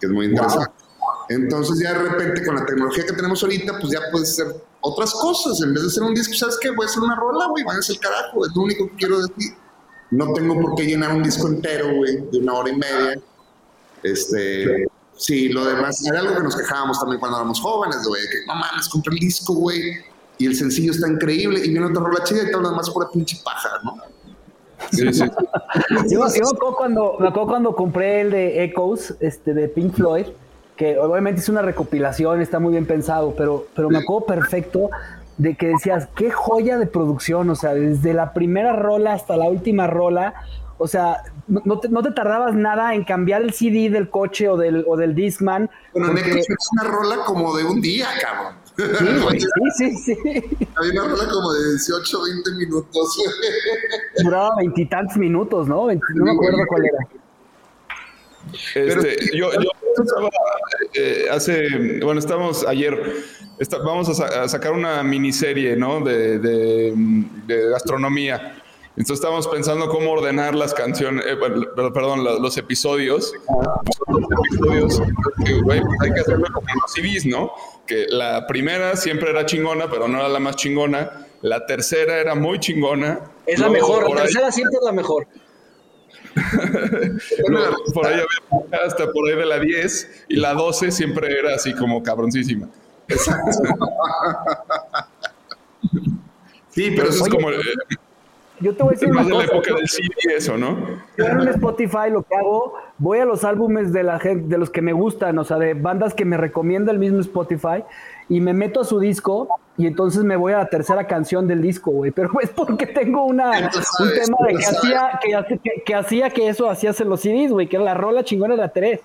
que es muy interesante. Entonces ya de repente con la tecnología que tenemos ahorita, pues ya puedes hacer otras cosas. En vez de hacer un disco, ¿sabes qué? Voy a hacer una rola, güey, váyanse al carajo. Es lo único que quiero decir. No tengo por qué llenar un disco entero, güey, de una hora y media. Este, Sí, lo demás era algo que nos quejábamos también cuando éramos jóvenes, güey, que no mames, compré el disco, güey, y el sencillo está increíble, y viene otra rola chida y todo lo demás pura pinche paja, ¿no? Sí, sí. Yo, yo me, acuerdo cuando, me acuerdo cuando compré el de Echoes, este, de Pink Floyd, que obviamente es una recopilación, está muy bien pensado, pero, pero me acuerdo perfecto de que decías, qué joya de producción, o sea, desde la primera rola hasta la última rola, o sea, no te, no te tardabas nada en cambiar el CD del coche o del, o del Discman. Bueno, porque- Necros es una rola como de un día, cabrón. Sí, sí, sí, sí. Había una rola como de 18, 20 minutos. Duraba veintitantos minutos, ¿no? No me acuerdo cuál era. Este, yo, yo pensaba, eh, hace, bueno, estamos ayer, esta- vamos a, sa- a sacar una miniserie, ¿no? De, de, de gastronomía. Entonces estábamos pensando cómo ordenar las canciones, eh, perdón, la- los episodios. Los episodios, que, güey, pues, hay que hacerlo como los CDs, ¿no? Que la primera siempre era chingona, pero no era la más chingona. La tercera era muy chingona. Es la mejor, la ahí- tercera siempre es la mejor. Luego, por ahí había hasta por ahí de la 10 y la 12 siempre era así como cabroncísima. Sí, Pero pero eso es como eh, Yo te voy a decir más una de la época del CD eso, ¿no? Yo en Spotify lo que hago, voy a los álbumes de la gente, de los que me gustan, o sea, de bandas que me recomienda el mismo Spotify, y me meto a su disco, y entonces me voy a la tercera canción del disco, güey. Pero es porque tengo una, un tema de que hacía, que, que- que hacía que eso hacías en los CDs, güey, que era la rola chingona de la 3.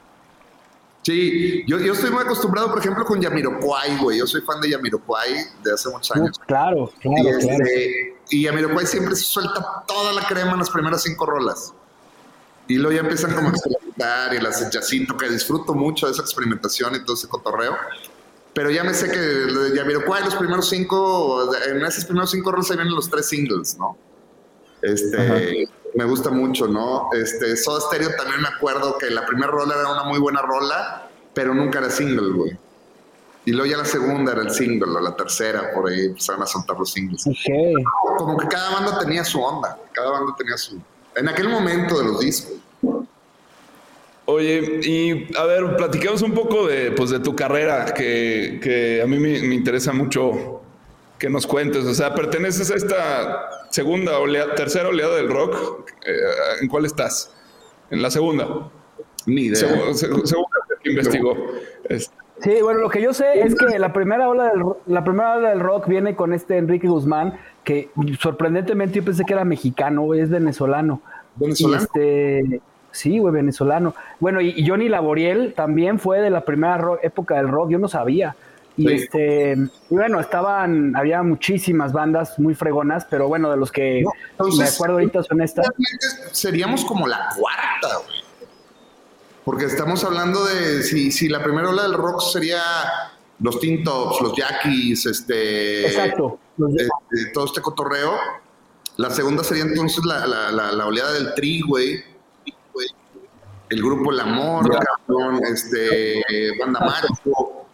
Sí, yo, yo estoy muy acostumbrado, por ejemplo, con Yamiroquai, güey. Yo soy fan de Yamiroquai de hace muchos años. Claro, y, claro, claro. este, y Yamiroquai siempre se suelta toda la crema en las primeras cinco rolas. Y luego ya empiezan como a experimentar y las que disfruto mucho de esa experimentación y todo ese cotorreo. Pero ya me sé que de Yamiroquai, los primeros cinco, en esos primeros cinco rolas ahí vienen los tres singles, ¿no? Este, me gusta mucho, ¿no? Este, Soda Stereo también me acuerdo que la primera rola era una muy buena rola, pero nunca era single, güey. Y luego ya la segunda era el single, o la tercera, por ahí empezaron a soltar los singles. Ok. Como que cada banda tenía su onda, cada banda tenía su... En aquel momento de los discos. Oye, y a ver, platicamos un poco de, pues, de tu carrera, que, que a mí me, me interesa mucho que nos cuentes. O sea, perteneces a esta segunda oleada, tercera oleada del rock. Eh, ¿En cuál estás? En la segunda. Ni idea. Según, según- según que investigó. Sí, bueno, lo que yo sé es que la primera ola del, la primera ola del rock viene con este Enrique Guzmán, que sorprendentemente yo pensé que era mexicano, es venezolano. ¿Venezolano? Y este, sí, güey, venezolano. Bueno, y, y Johnny Laboriel también fue de la primera época del rock, yo no sabía. Y Sí. este, y bueno, estaban, había muchísimas bandas muy fregonas, pero bueno, de los que No, entonces- me acuerdo ahorita son estas. Seríamos como la cuarta, güey. Porque estamos hablando de si, si la primera ola del rock sería los Teen Tops, los Jackies, este, Exacto. De- este, todo este cotorreo. La segunda sería entonces la, la, la, la oleada del Tri, güey. El grupo El Amor, cabrón, este, Banda Macho.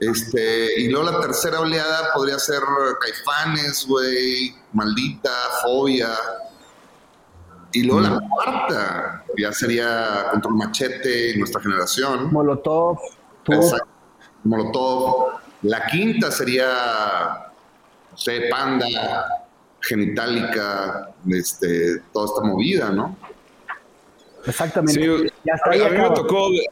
Este, y luego la tercera oleada podría ser Caifanes, güey, Maldita, Fobia. Y luego la cuarta ya sería Control Machete, nuestra generación. Molotov, tú, Exacto. Molotov. La quinta sería, no sé, Panda, Genitalica, este, toda esta movida, ¿no? Exactamente. sí, Ya está a, ahí a mí me tocó de-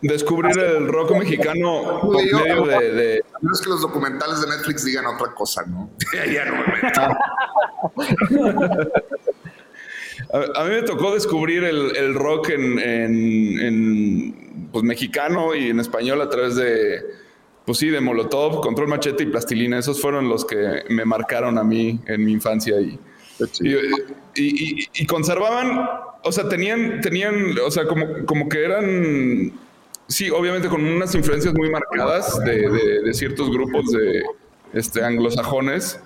descubrir el rock mexicano por medio de- de A menos que los documentales de Netflix digan otra cosa, ¿no? ya no me meto. A, a mí me tocó descubrir el, el rock en, en- en, pues, mexicano y en español a través de, pues sí, de Molotov, Control Machete y Plastilina. Esos fueron los que me marcaron a mí en mi infancia y, y, y- y- y conservaban, o sea, tenían, tenían, o sea, como, como que eran, sí, obviamente con unas influencias muy marcadas de, de- de ciertos grupos de este, anglosajones,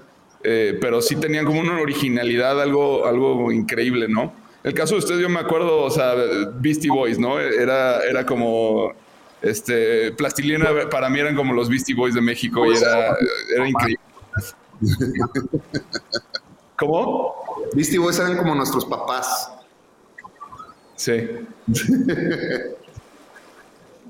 eh, pero sí tenían como una originalidad, algo, algo increíble, ¿no? El caso de ustedes, yo me acuerdo, o sea, Beastie Boys, ¿no? Era, era como, este, Plastilina para mí eran como los Beastie Boys de México y era, era increíble. ¿Cómo? Beastie Boys eran como nuestros papás. Sí.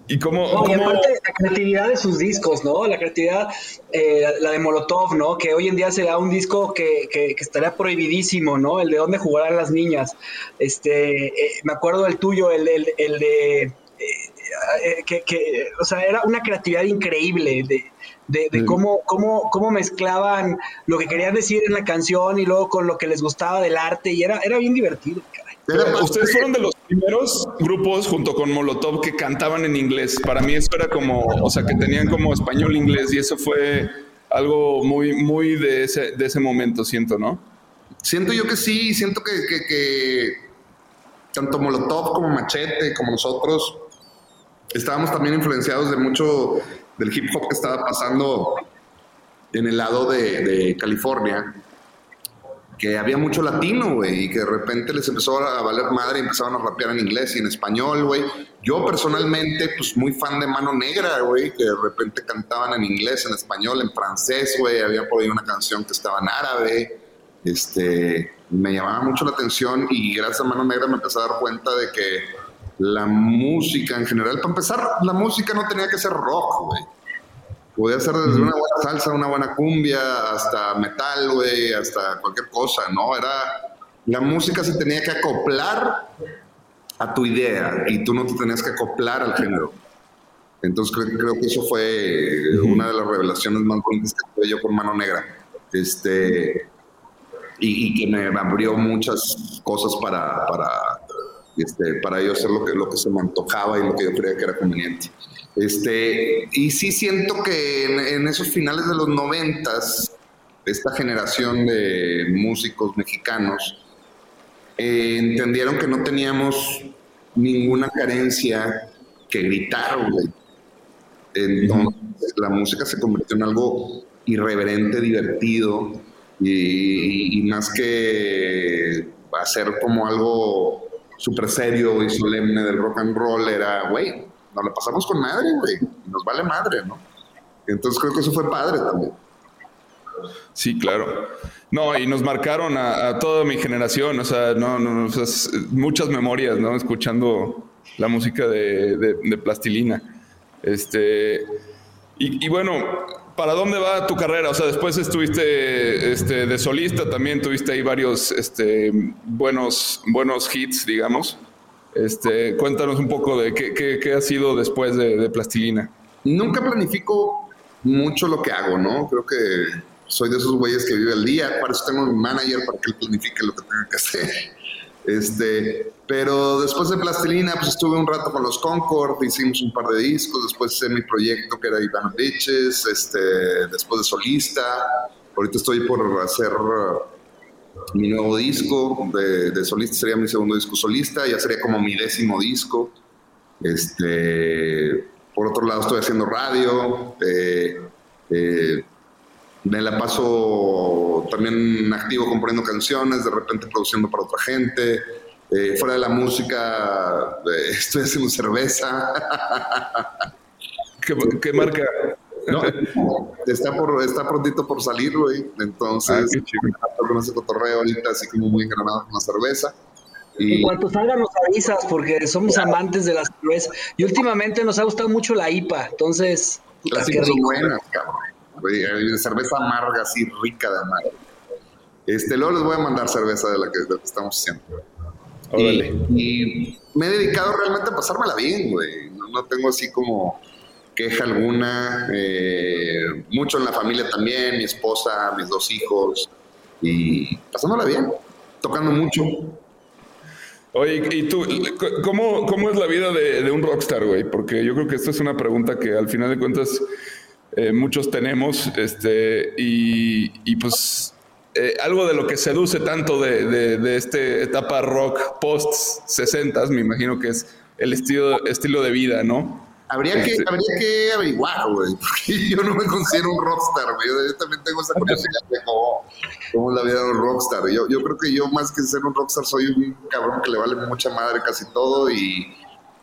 ¿Y cómo, No, y aparte la creatividad de sus discos, ¿no? La creatividad, eh, la de Molotov, ¿no? Que hoy en día será un disco que, que, que estaría prohibidísimo, ¿no? El de dónde jugarán las niñas. Este, eh, me acuerdo del tuyo, el, el, el de... eh, eh, que, que, o sea, era una creatividad increíble de, de, de cómo, cómo, cómo mezclaban lo que querían decir en la canción y luego con lo que les gustaba del arte y era, era bien divertido, caray. Era- Ustedes fueron de los primeros grupos junto con Molotov que cantaban en inglés. Para mí eso era como, o sea, que tenían como español inglés y eso fue algo muy, muy de ese, de ese momento, siento, ¿no? Siento yo que sí, siento que, que- tanto Molotov como Machete, como nosotros, estábamos también influenciados de mucho del hip hop que estaba pasando en el lado de California, que había mucho latino, güey, y que de repente les empezó a valer madre y empezaban a rapear en inglés y en español, güey. Yo personalmente, pues muy fan de Mano Negra, güey, que de repente cantaban en inglés, en español, en francés, güey. Había por ahí una canción que estaba en árabe. Este, me llamaba mucho la atención y gracias a Mano Negra me empecé a dar cuenta de que la música en general, para empezar, la música no tenía que ser rock, güey. Podía ser desde una buena salsa, una buena cumbia, hasta metal, güey, hasta cualquier cosa, ¿no? Era. La música se tenía que acoplar a tu idea y tú no te tenías que acoplar al género. Entonces creo, creo que eso fue una de las revelaciones más bonitas que tuve yo con Mano Negra. Este. Y, y que me abrió muchas cosas para, para, este, para yo hacer lo que, lo que se me antojaba y lo que yo creía que era conveniente. Este, y sí siento que en, esos finales de los noventas, esta generación de músicos mexicanos eh, entendieron que no teníamos ninguna carencia que gritar, güey. Entonces la música se convirtió en algo irreverente, divertido y, y más que hacer como algo súper serio y solemne del rock and roll era, güey, nos la pasamos con madre, güey, nos vale madre, ¿no? Entonces creo que eso fue padre también. Sí, claro. No, y nos marcaron a, toda mi generación, o sea, no, no, muchas memorias, ¿no? Escuchando la música de, de- Plastilina. Este, y, y bueno, ¿para dónde va tu carrera? O sea, después estuviste este, de solista, también tuviste ahí varios este, buenos, buenos hits, digamos. Este, cuéntanos un poco de qué, qué- qué ha sido después de, de Plastilina. Nunca planifico mucho lo que hago, ¿no? Creo que soy de esos güeyes que vive el día, para eso tengo un manager para que él planifique lo que tenga que hacer. Este, pero después de Plastilina, pues estuve un rato con los Concord, hicimos un par de discos, después hice mi proyecto que era Iván Bitches, este, después de solista, ahorita estoy por hacer mi nuevo disco, de, solista sería mi segundo disco solista, ya sería como mi décimo disco. Este, por otro lado, estoy haciendo radio. eh, eh, me la paso también activo componiendo canciones, de repente produciendo para otra gente. Eh, fuera de la música, eh, estoy haciendo cerveza. ¿Qué, qué marca? No, está, por, está prontito por salir, güey. Entonces, Ah, con ese cotorreo ahorita, así como muy engranado con la cerveza. En Y cuanto salga nos avisas porque somos amantes de las cervezas y últimamente nos ha gustado mucho la IPA, entonces Las qué IPAs son buenas, cabrón. Güey, cerveza amarga, así rica de amarga. Este, luego les voy a mandar cerveza de la que, de la que estamos haciendo. Órale. Y, y me he dedicado realmente a pasármela bien, güey. No, no tengo así como queja alguna. eh, mucho en la familia también, mi esposa, mis dos hijos. Y pasándola bien, tocando mucho. Oye, ¿y tú, cómo, cómo es la vida de, un rockstar, güey? Porque yo creo que esta es una pregunta que al final de cuentas eh, muchos tenemos, este, y, y pues eh, algo de lo que seduce tanto de, de, de esta etapa rock post 60 me imagino que es el estilo, estilo de vida, ¿no? Habría que, Este- habría que averiguar, güey, porque yo no me considero un rockstar, güey. Yo, yo también tengo esa curiosidad de cómo, cómo es la vida de un rockstar. Yo, yo creo que yo, más que ser un rockstar, soy un cabrón que le vale mucha madre casi todo y,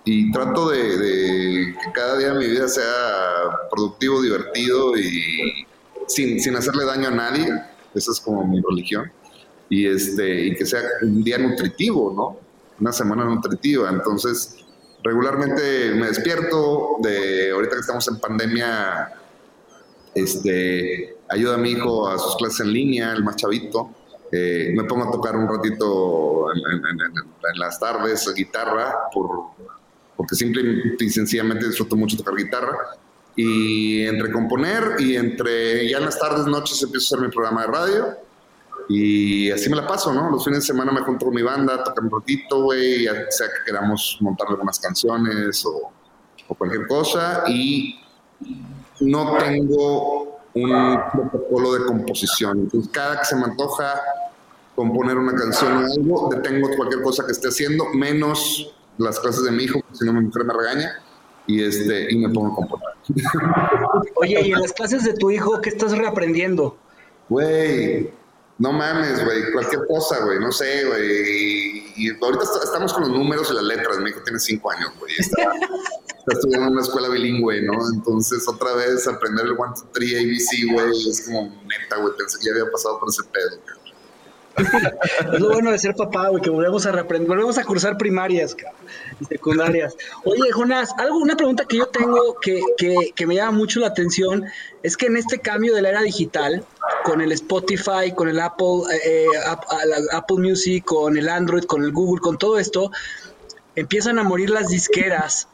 y trato de, de que cada día de mi vida sea productivo, divertido y sin, sin hacerle daño a nadie. Esa es como mi religión. Y, este, y que sea un día nutritivo, ¿no? Una semana nutritiva. Entonces, regularmente me despierto, de ahorita que estamos en pandemia, este, ayuda a mi hijo a sus clases en línea, el más chavito. Eh, me pongo a tocar un ratito en, en- en- en las tardes guitarra, por, porque simple y sencillamente disfruto mucho tocar guitarra. Y entre componer y entre ya en las tardes, noches empiezo a hacer mi programa de radio. Y así me la paso, ¿no? Los fines de semana me junto con mi banda, tocar un ratito, güey, ya sea que queramos montar algunas canciones o, o cualquier cosa. Y no tengo un protocolo de composición. Entonces, cada que se me antoja componer una canción o algo, detengo cualquier cosa que esté haciendo, menos las clases de mi hijo, porque si no mi mujer me regaña, y, este, y me pongo a componer. Oye, y en las clases de tu hijo, ¿qué estás reaprendiendo? Güey, no mames, güey, cualquier cosa, güey, no sé, güey. Y ahorita est- estamos con los números y las letras. Mi hijo tiene cinco años, güey. Está, está estudiando en una escuela bilingüe, ¿no? Entonces, otra vez aprender el 1, 2, 3, ABC, güey, es como neta, güey. Pensé que ya había pasado por ese pedo, güey. Es lo bueno de ser papá, güey, que volvemos a reaprender, volvemos a cursar primarias y secundarias. Oye, Jonás, algo, una pregunta que yo tengo que, que, me llama mucho la atención es que en este cambio de la era digital, con el Spotify, con el Apple, eh, Apple Music, con el Android, con el Google, con todo esto, empiezan a morir las disqueras.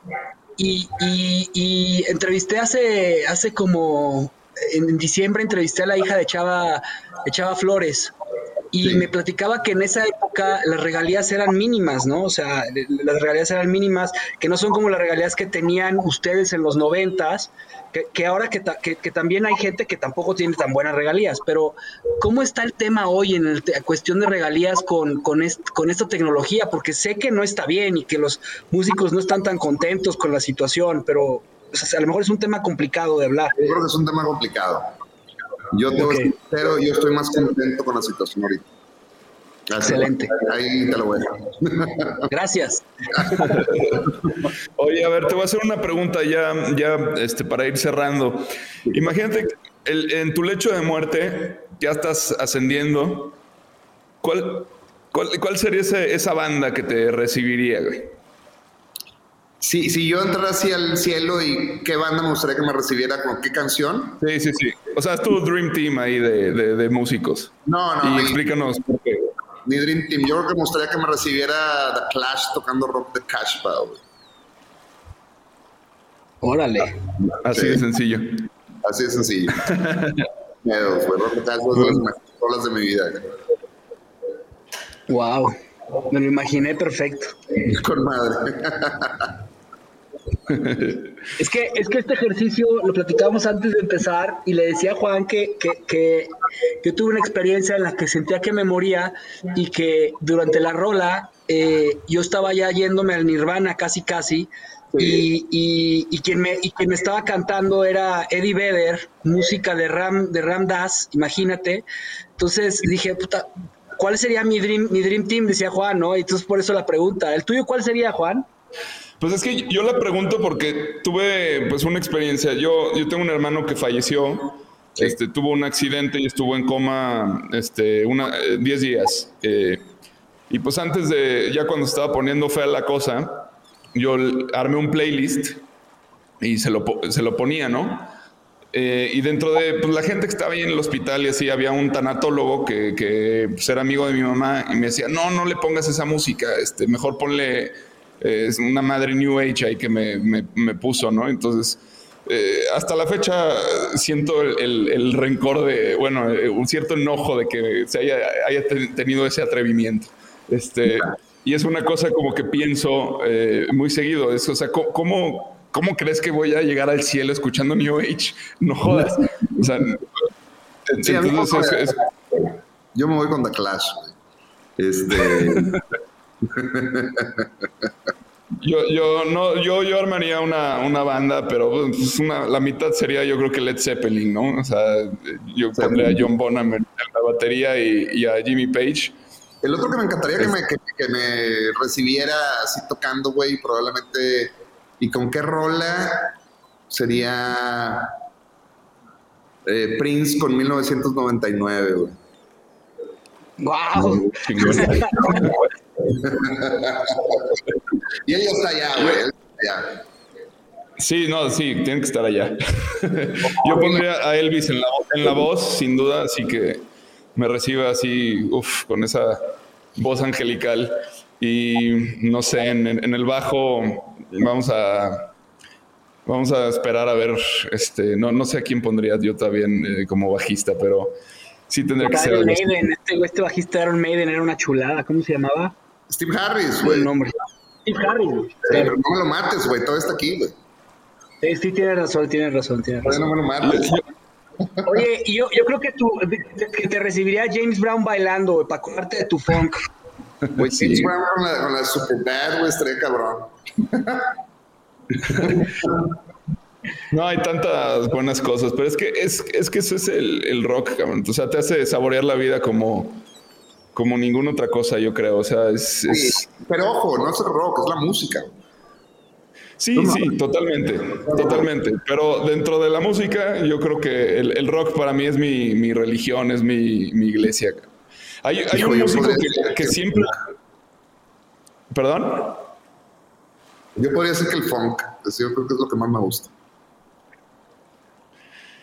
Y, y, entrevisté hace, hace como, en diciembre entrevisté a la hija de Chava, de Chava Flores. Y Sí. me platicaba que en esa época las regalías eran mínimas, ¿no? O sea, las regalías eran mínimas, que no son como las regalías que tenían ustedes en los noventas, que, que ahora que, ta- que, que también hay gente que tampoco tiene tan buenas regalías. Pero, ¿cómo está el tema hoy en el te- cuestión de regalías con, con, est- con esta tecnología? Porque sé que no está bien y que los músicos no están tan contentos con la situación, pero o sea, a lo mejor es un tema complicado de hablar. Yo creo que es un tema complicado. Yo te voy a ser Ok. sincero, yo estoy más contento con la situación ahorita. Así, Excelente. Ahí te lo voy a dejar. Gracias. Oye, a ver, te voy a hacer una pregunta ya, ya este, para ir cerrando. Imagínate, que el- en tu lecho de muerte, ya estás ascendiendo. ¿Cuál, cuál, cuál sería ese- esa banda que te recibiría, güey? Si, si yo entrara así al cielo y qué banda me gustaría que me recibiera, con qué canción. Sí, sí, sí. O sea, es tu Dream Team ahí de, de- de músicos. No, no, y explícanos por qué. mi Dream Team. Yo creo que me gustaría que me recibiera The Clash tocando rock de Cash güey. Órale. Así Sí. de sencillo. Así de sencillo. Miedo, fue rock de Cash fue de las mejores rolas de mi vida. Wow. Me lo imaginé perfecto. Con madre. Es que, es que este ejercicio lo platicábamos antes de empezar y le decía a Juan que, que, que yo tuve una experiencia en la que sentía que me moría y que durante la rola eh, yo estaba ya yéndome al nirvana casi casi y, y, y quien me, y quien me estaba cantando era Eddie Vedder, música de Ram, de Ram Dass, imagínate. Entonces dije, puta, ¿cuál sería mi dream, mi dream team? Decía Juan, ¿no? Y entonces por eso la pregunta. ¿El tuyo cuál sería, Juan? Pues es que yo la pregunto porque tuve pues una experiencia. Yo, yo tengo un hermano que falleció, este, tuvo un accidente y estuvo en coma este, una, eh, 10 días. Eh, y pues antes de, ya cuando estaba poniendo fea la cosa, yo armé un playlist y se lo, se lo ponía, ¿no? Eh, y dentro de pues, la gente que estaba ahí en el hospital y así, había un tanatólogo que, que pues, era amigo de mi mamá y me decía, no, no le pongas esa música, este, mejor ponle eh, es una madre New Age ahí que me, me- me puso, ¿no? Entonces, eh, hasta la fecha siento el, el- el rencor de, bueno, eh, un cierto enojo de que se haya, haya te- tenido ese atrevimiento. Este, y es una cosa como que pienso eh, muy seguido, es, o sea, ¿cómo- ¿cómo, ¿cómo crees que voy a llegar al cielo escuchando New Age? No jodas. O sea, Sí, a mí entonces me- es- es- Yo me voy con The Clash, güey. Este. Yo, yo no, yo, yo armaría una, una banda, pero pues, una, la mitad sería yo creo que Led Zeppelin, ¿no? O sea, yo pondría a John Bonham en la batería y, y a Jimmy Page. El otro que me encantaría que me, que, que me recibiera así tocando, güey, probablemente. ¿Y con qué rola? Sería. eh, Prince con 1999, güey. ¡Wow! Y ella está allá, güey. él está allá. Sí, no, sí, tiene que estar allá. Yo pondría a Elvis en la, en la voz, sin duda, así que me reciba así, uff, con esa voz angelical. Y no sé, en, en el bajo vamos a vamos a esperar a ver, este, no, no sé a quién pondría yo también eh, como bajista, pero sí tendría que ser. Iron. Maiden, este, este bajista de Iron Maiden era una chulada, ¿cómo se llamaba? Steve Harris, güey. nombre. Steve Harris, güey. Sí, pero no me lo mates, güey. Todo está aquí, güey. Sí, sí, tienes razón, tienes razón, tienes razón. no me lo mates. Oye, y yo, yo creo que, tú, que te recibiría James Brown bailando, güey, para acordarte de tu funk. Güey, sí. James Brown con la, con la Super Bad, güey, estaría cabrón. No, hay tantas buenas cosas, pero es que es, es que eso es el, el rock, cabrón. O sea, te hace saborear la vida como, como ninguna otra cosa, yo creo. O sea, es, es- Sí, Pero ojo, no es el rock, es la música. Sí, sí, totalmente, totalmente. Pero dentro de la música, yo creo que el, el rock para mí es mi, mi religión, es mi, mi iglesia. Hay, hay un músico que, que siempre... ¿Perdón? Yo podría decir que el funk, yo creo que es lo que más me gusta.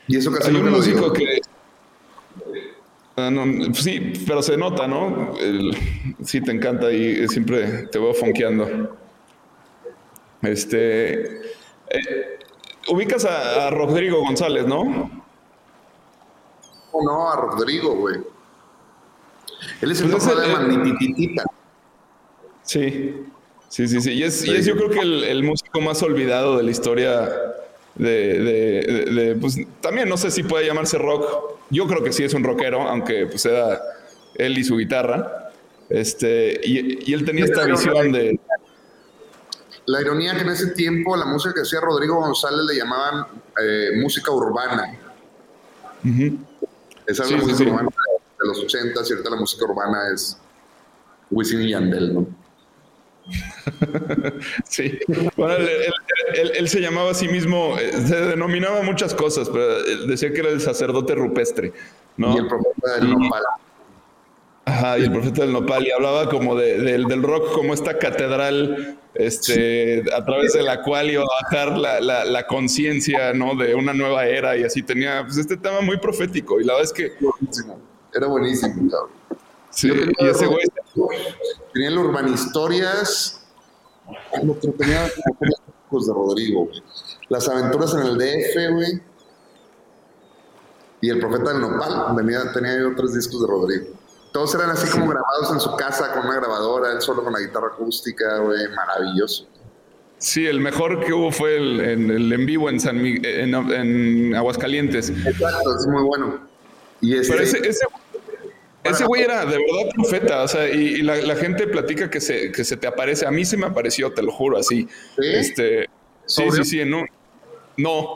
Y eso casi Hay un músico que... Ah, no, sí, pero se nota, ¿no? El- sí, te encanta y siempre te veo fonqueando. Este... eh, ubicas a, a Rodrigo González, ¿no? Oh, no, a Rodrigo, güey. Él es el Pues papá de Magnititita. Sí, sí, sí, sí. Y es, y es yo creo que el, el músico más olvidado de la historia de, de- de- de, pues también no sé si puede llamarse rock. Yo creo que sí es un rockero, aunque pues era él y su guitarra. Este, y, y él tenía esta visión de... La ironía que en ese tiempo la música que hacía Rodrigo González le llamaban eh, música urbana. Esa es Sí, la música sí. urbana de los 80 y ahorita la música urbana es Wisin y Yandel, ¿no? Sí. Bueno, él, él- él- él se llamaba a sí mismo, eh, se denominaba muchas cosas, pero él decía que era el sacerdote rupestre, ¿no? Y el profeta del Nopal. Ajá, y el profeta del nopal, y hablaba como de, del- del rock como esta catedral, este, a través de la cual iba a bajar la, la- la conciencia, ¿no? De una nueva era, y así tenía, pues, este tema muy profético, y la verdad es que, Buenísimo. Era buenísimo, cabrón. Sí, y ese güey, Tenía el Urbanhistorias. ¿qué otro tenía discos de Rodrigo, güey. Las aventuras en el DF, güey. Y el profeta del Nopal. Tenía, tenía yo tres discos de Rodrigo. Todos eran así como grabados en su casa con una grabadora, él solo con la guitarra acústica, güey. Maravilloso. sí, el mejor que hubo fue el, en, el en vivo en, San Mi- en, en Aguascalientes. Exacto, es muy bueno. Y este, Pero ese, ese, ese güey era de verdad profeta, o sea, y, y la, la gente platica que se, que se te aparece. A mí se me apareció, te lo juro, así. ¿Sí? Este, sí, sí, sí, en un- No,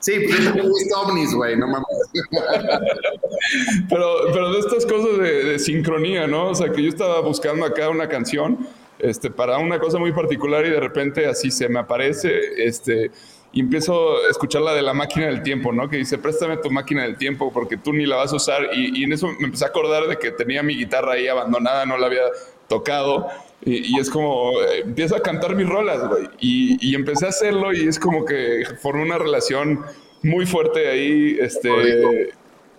Sí, pues he visto ovnis, güey, no mames. pero, pero de estas cosas de, de sincronía, ¿no? O sea, que yo estaba buscando acá una canción este, para una cosa muy particular y de repente así se me aparece este, y empiezo a escuchar la de la máquina del tiempo, ¿no? Que dice, préstame tu máquina del tiempo porque tú ni la vas a usar. Y, y en eso me empecé a acordar de que tenía mi guitarra ahí abandonada, no la había tocado. Y, y es como, eh, empiezo a cantar mis rolas, güey. Y, y empecé a hacerlo y es como que formé una relación muy fuerte ahí, este, Rodrigo.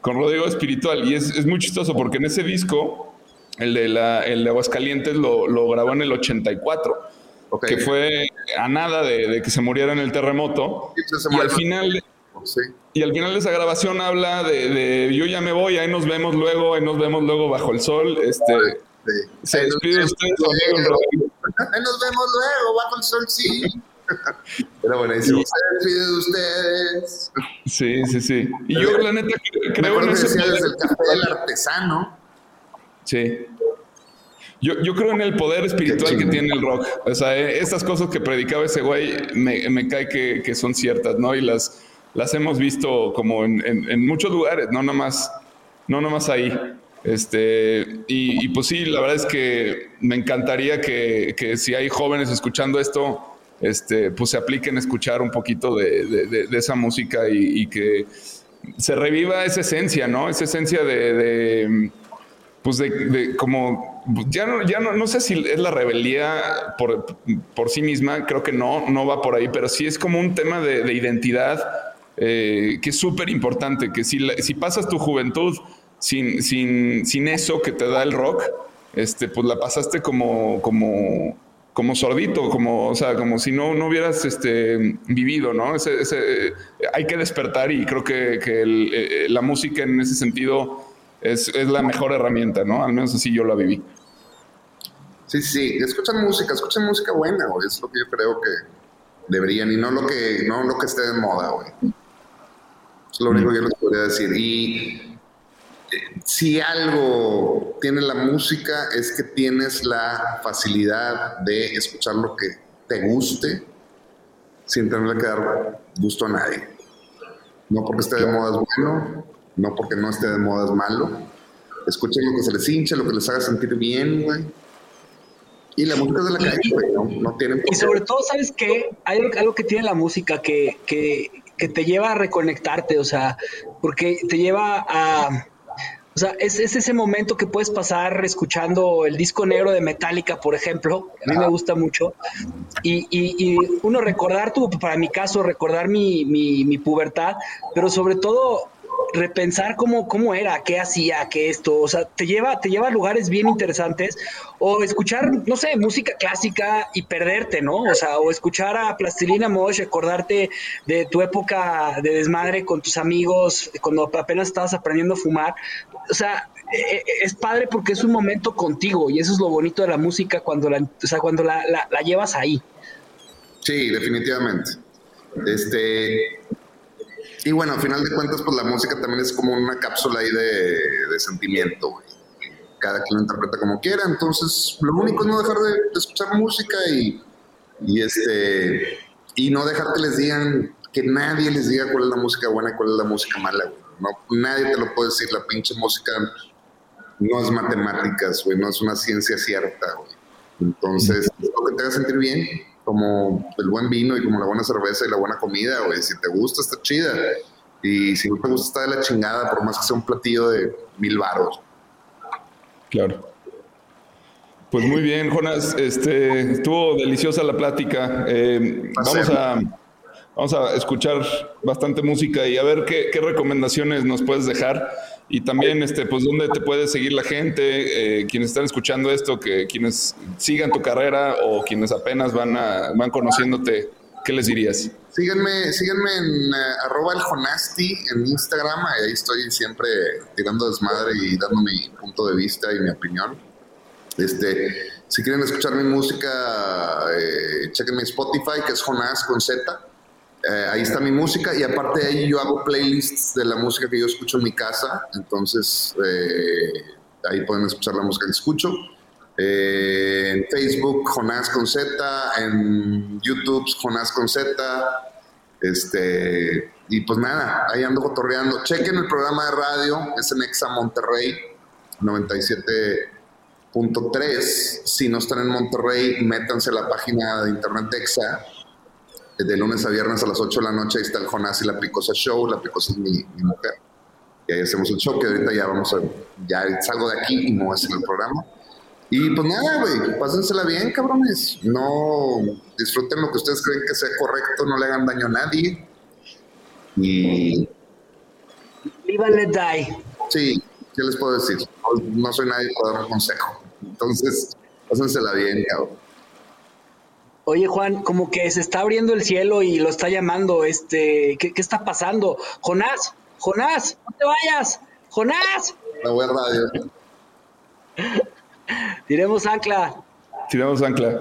con Rodrigo Espiritual. Y es, es muy chistoso porque en ese disco, el de, la, el de Aguascalientes, lo, lo grabó en el 84, Que fue a nada de, de que se muriera en el terremoto. Sí, se Y al final... Sí. Y al final de esa grabación habla de, de yo ya me voy, ahí nos vemos luego, ahí nos vemos luego bajo el sol. Este, Sí. se despide. Rodrigo. Ahí nos vemos luego, bajo el sol, sí. Era buenísimo. Se despide de ustedes. Sí, sí, sí. Y yo, la neta, creo en que ese desde el café del artesano. Sí. Yo, yo creo en el poder espiritual que tiene el rock. O sea, eh, estas cosas que predicaba ese güey me, me cae que, que son ciertas, ¿no? Y las, las hemos visto como en, en- en muchos lugares, no nomás, no nomás ahí. Este, y, y pues sí, la verdad es que me encantaría que, que si hay jóvenes escuchando esto, este, pues se apliquen a escuchar un poquito de, de- de- de esa música y, y que se reviva esa esencia, ¿no? Esa esencia de, pues de, de como, ya no, ya no, no sé si es la rebeldía por, por sí misma, creo que no, no va por ahí, pero sí es como un tema de, de identidad eh, que es súper importante, que si, si pasas tu juventud sin, sin, sin eso que te da el rock, este, pues la pasaste como, como, como sordito, como, o sea, como si no, no hubieras este, vivido, ¿no? Ese, ese, hay que despertar y creo que, que el, eh, la música en ese sentido es, es la mejor herramienta, ¿no? Al menos así yo la viví. Sí, sí, escuchan música, escuchan música buena, güey. Es lo que yo creo que deberían y no lo que, no lo que esté de moda, güey. Es lo único que yo les podría decir. Y eh, si algo tiene la música es que tienes la facilidad de escuchar lo que te guste sin tenerle que dar gusto a nadie. No porque esté de moda es bueno, no porque no esté de moda es malo. Escuchen lo que se les hinche, lo que les haga sentir bien, güey. Y la música es de la calle, güey, no, no tienen Y sobre todo, ¿sabes qué? Hay algo, que tiene la música que, que, que te lleva a reconectarte, o sea, porque te lleva a... O sea, es, es ese momento que puedes pasar escuchando el disco negro de Metallica, por ejemplo, a mí me gusta mucho, y, y- y uno recordar tu, para mi caso, recordar mi, mi, mi pubertad, pero sobre todo repensar cómo, cómo era, qué hacía, qué esto, o sea, te lleva, te lleva a lugares bien interesantes, o escuchar, no sé, música clásica y perderte, ¿no? O sea, o escuchar a Plastilina Mosh, acordarte de tu época de desmadre con tus amigos, cuando apenas estabas aprendiendo a fumar. O sea, eh, eh, es padre porque es un momento contigo y eso es lo bonito de la música cuando la, o sea, cuando la- la llevas ahí. Sí, definitivamente. Este. Y bueno, al final de cuentas, pues la música también es como una cápsula ahí de, sentimiento, güey. Cada quien lo interpreta como quiera. Entonces, lo único es no dejar de, escuchar música y, y este. Y no dejar que les digan, que nadie les diga cuál es la música buena y cuál es la música mala, güey. No, nadie te lo puede decir. La pinche música no es matemáticas, güey. No es una ciencia cierta, güey. Entonces, lo que te haga sentir bien, como el buen vino y como la buena cerveza y la buena comida, güey. Si te gusta, está chida. Y si no te gusta, está de la chingada, por más que sea un platillo de mil baros. Claro. Pues muy bien, Jonas. Este, estuvo deliciosa la plática. Eh, vamos, a, vamos a escuchar bastante música y a ver qué, qué recomendaciones nos puedes dejar. Y también, este, pues, dónde te puede seguir la gente, eh, quienes están escuchando esto, que quienes sigan tu carrera o quienes apenas van, a, van conociéndote, ¿qué les dirías? Síganme, síganme en eh, arroba el Jonasti en Instagram. Ahí estoy siempre tirando desmadre y dando mi punto de vista y mi opinión. Este, si quieren escuchar mi música, eh, chequen mi Spotify, que es Jonás con Z. Eh, ahí está mi música y aparte de ahí yo hago playlists de la música que yo escucho en mi casa. Entonces, eh, ahí pueden escuchar la música que escucho. Eh, en Facebook, Jonás con Z. En YouTube, Jonás con Z. Este, y pues nada, ahí ando cotorreando. Chequen el programa de radio, es en Exa Monterrey 97.3. Si no están en Monterrey, métanse a la página de internet de Exa. De lunes a viernes a las 8 de la noche, ahí está el Jonás y la Picosa Show. La Picosa es mi, mi mujer. Y ahí hacemos el show, que ahorita ya vamos a. Ya salgo de aquí y me voy a hacer el programa. Y pues nada, güey, pásensela bien, cabrones. No disfruten lo que ustedes creen que sea correcto, no le hagan daño a nadie. Y and let die. sí, ¿qué les puedo decir? No, no soy nadie para dar un consejo. Entonces, pásensela bien, cabrón. Oye, Juan, como que se está abriendo el cielo y lo está llamando, este, ¿qué, qué está pasando? Jonás, Jonás, no te vayas, Jonás, La web radio. tiremos ancla. Tiramos ancla.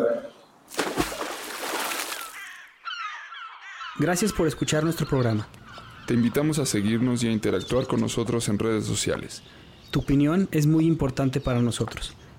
Gracias por escuchar nuestro programa. Te invitamos a seguirnos y a interactuar con nosotros en redes sociales. Tu opinión es muy importante para nosotros.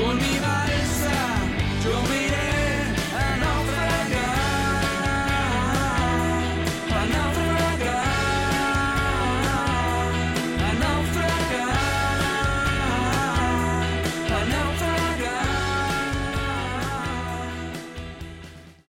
Mi mano.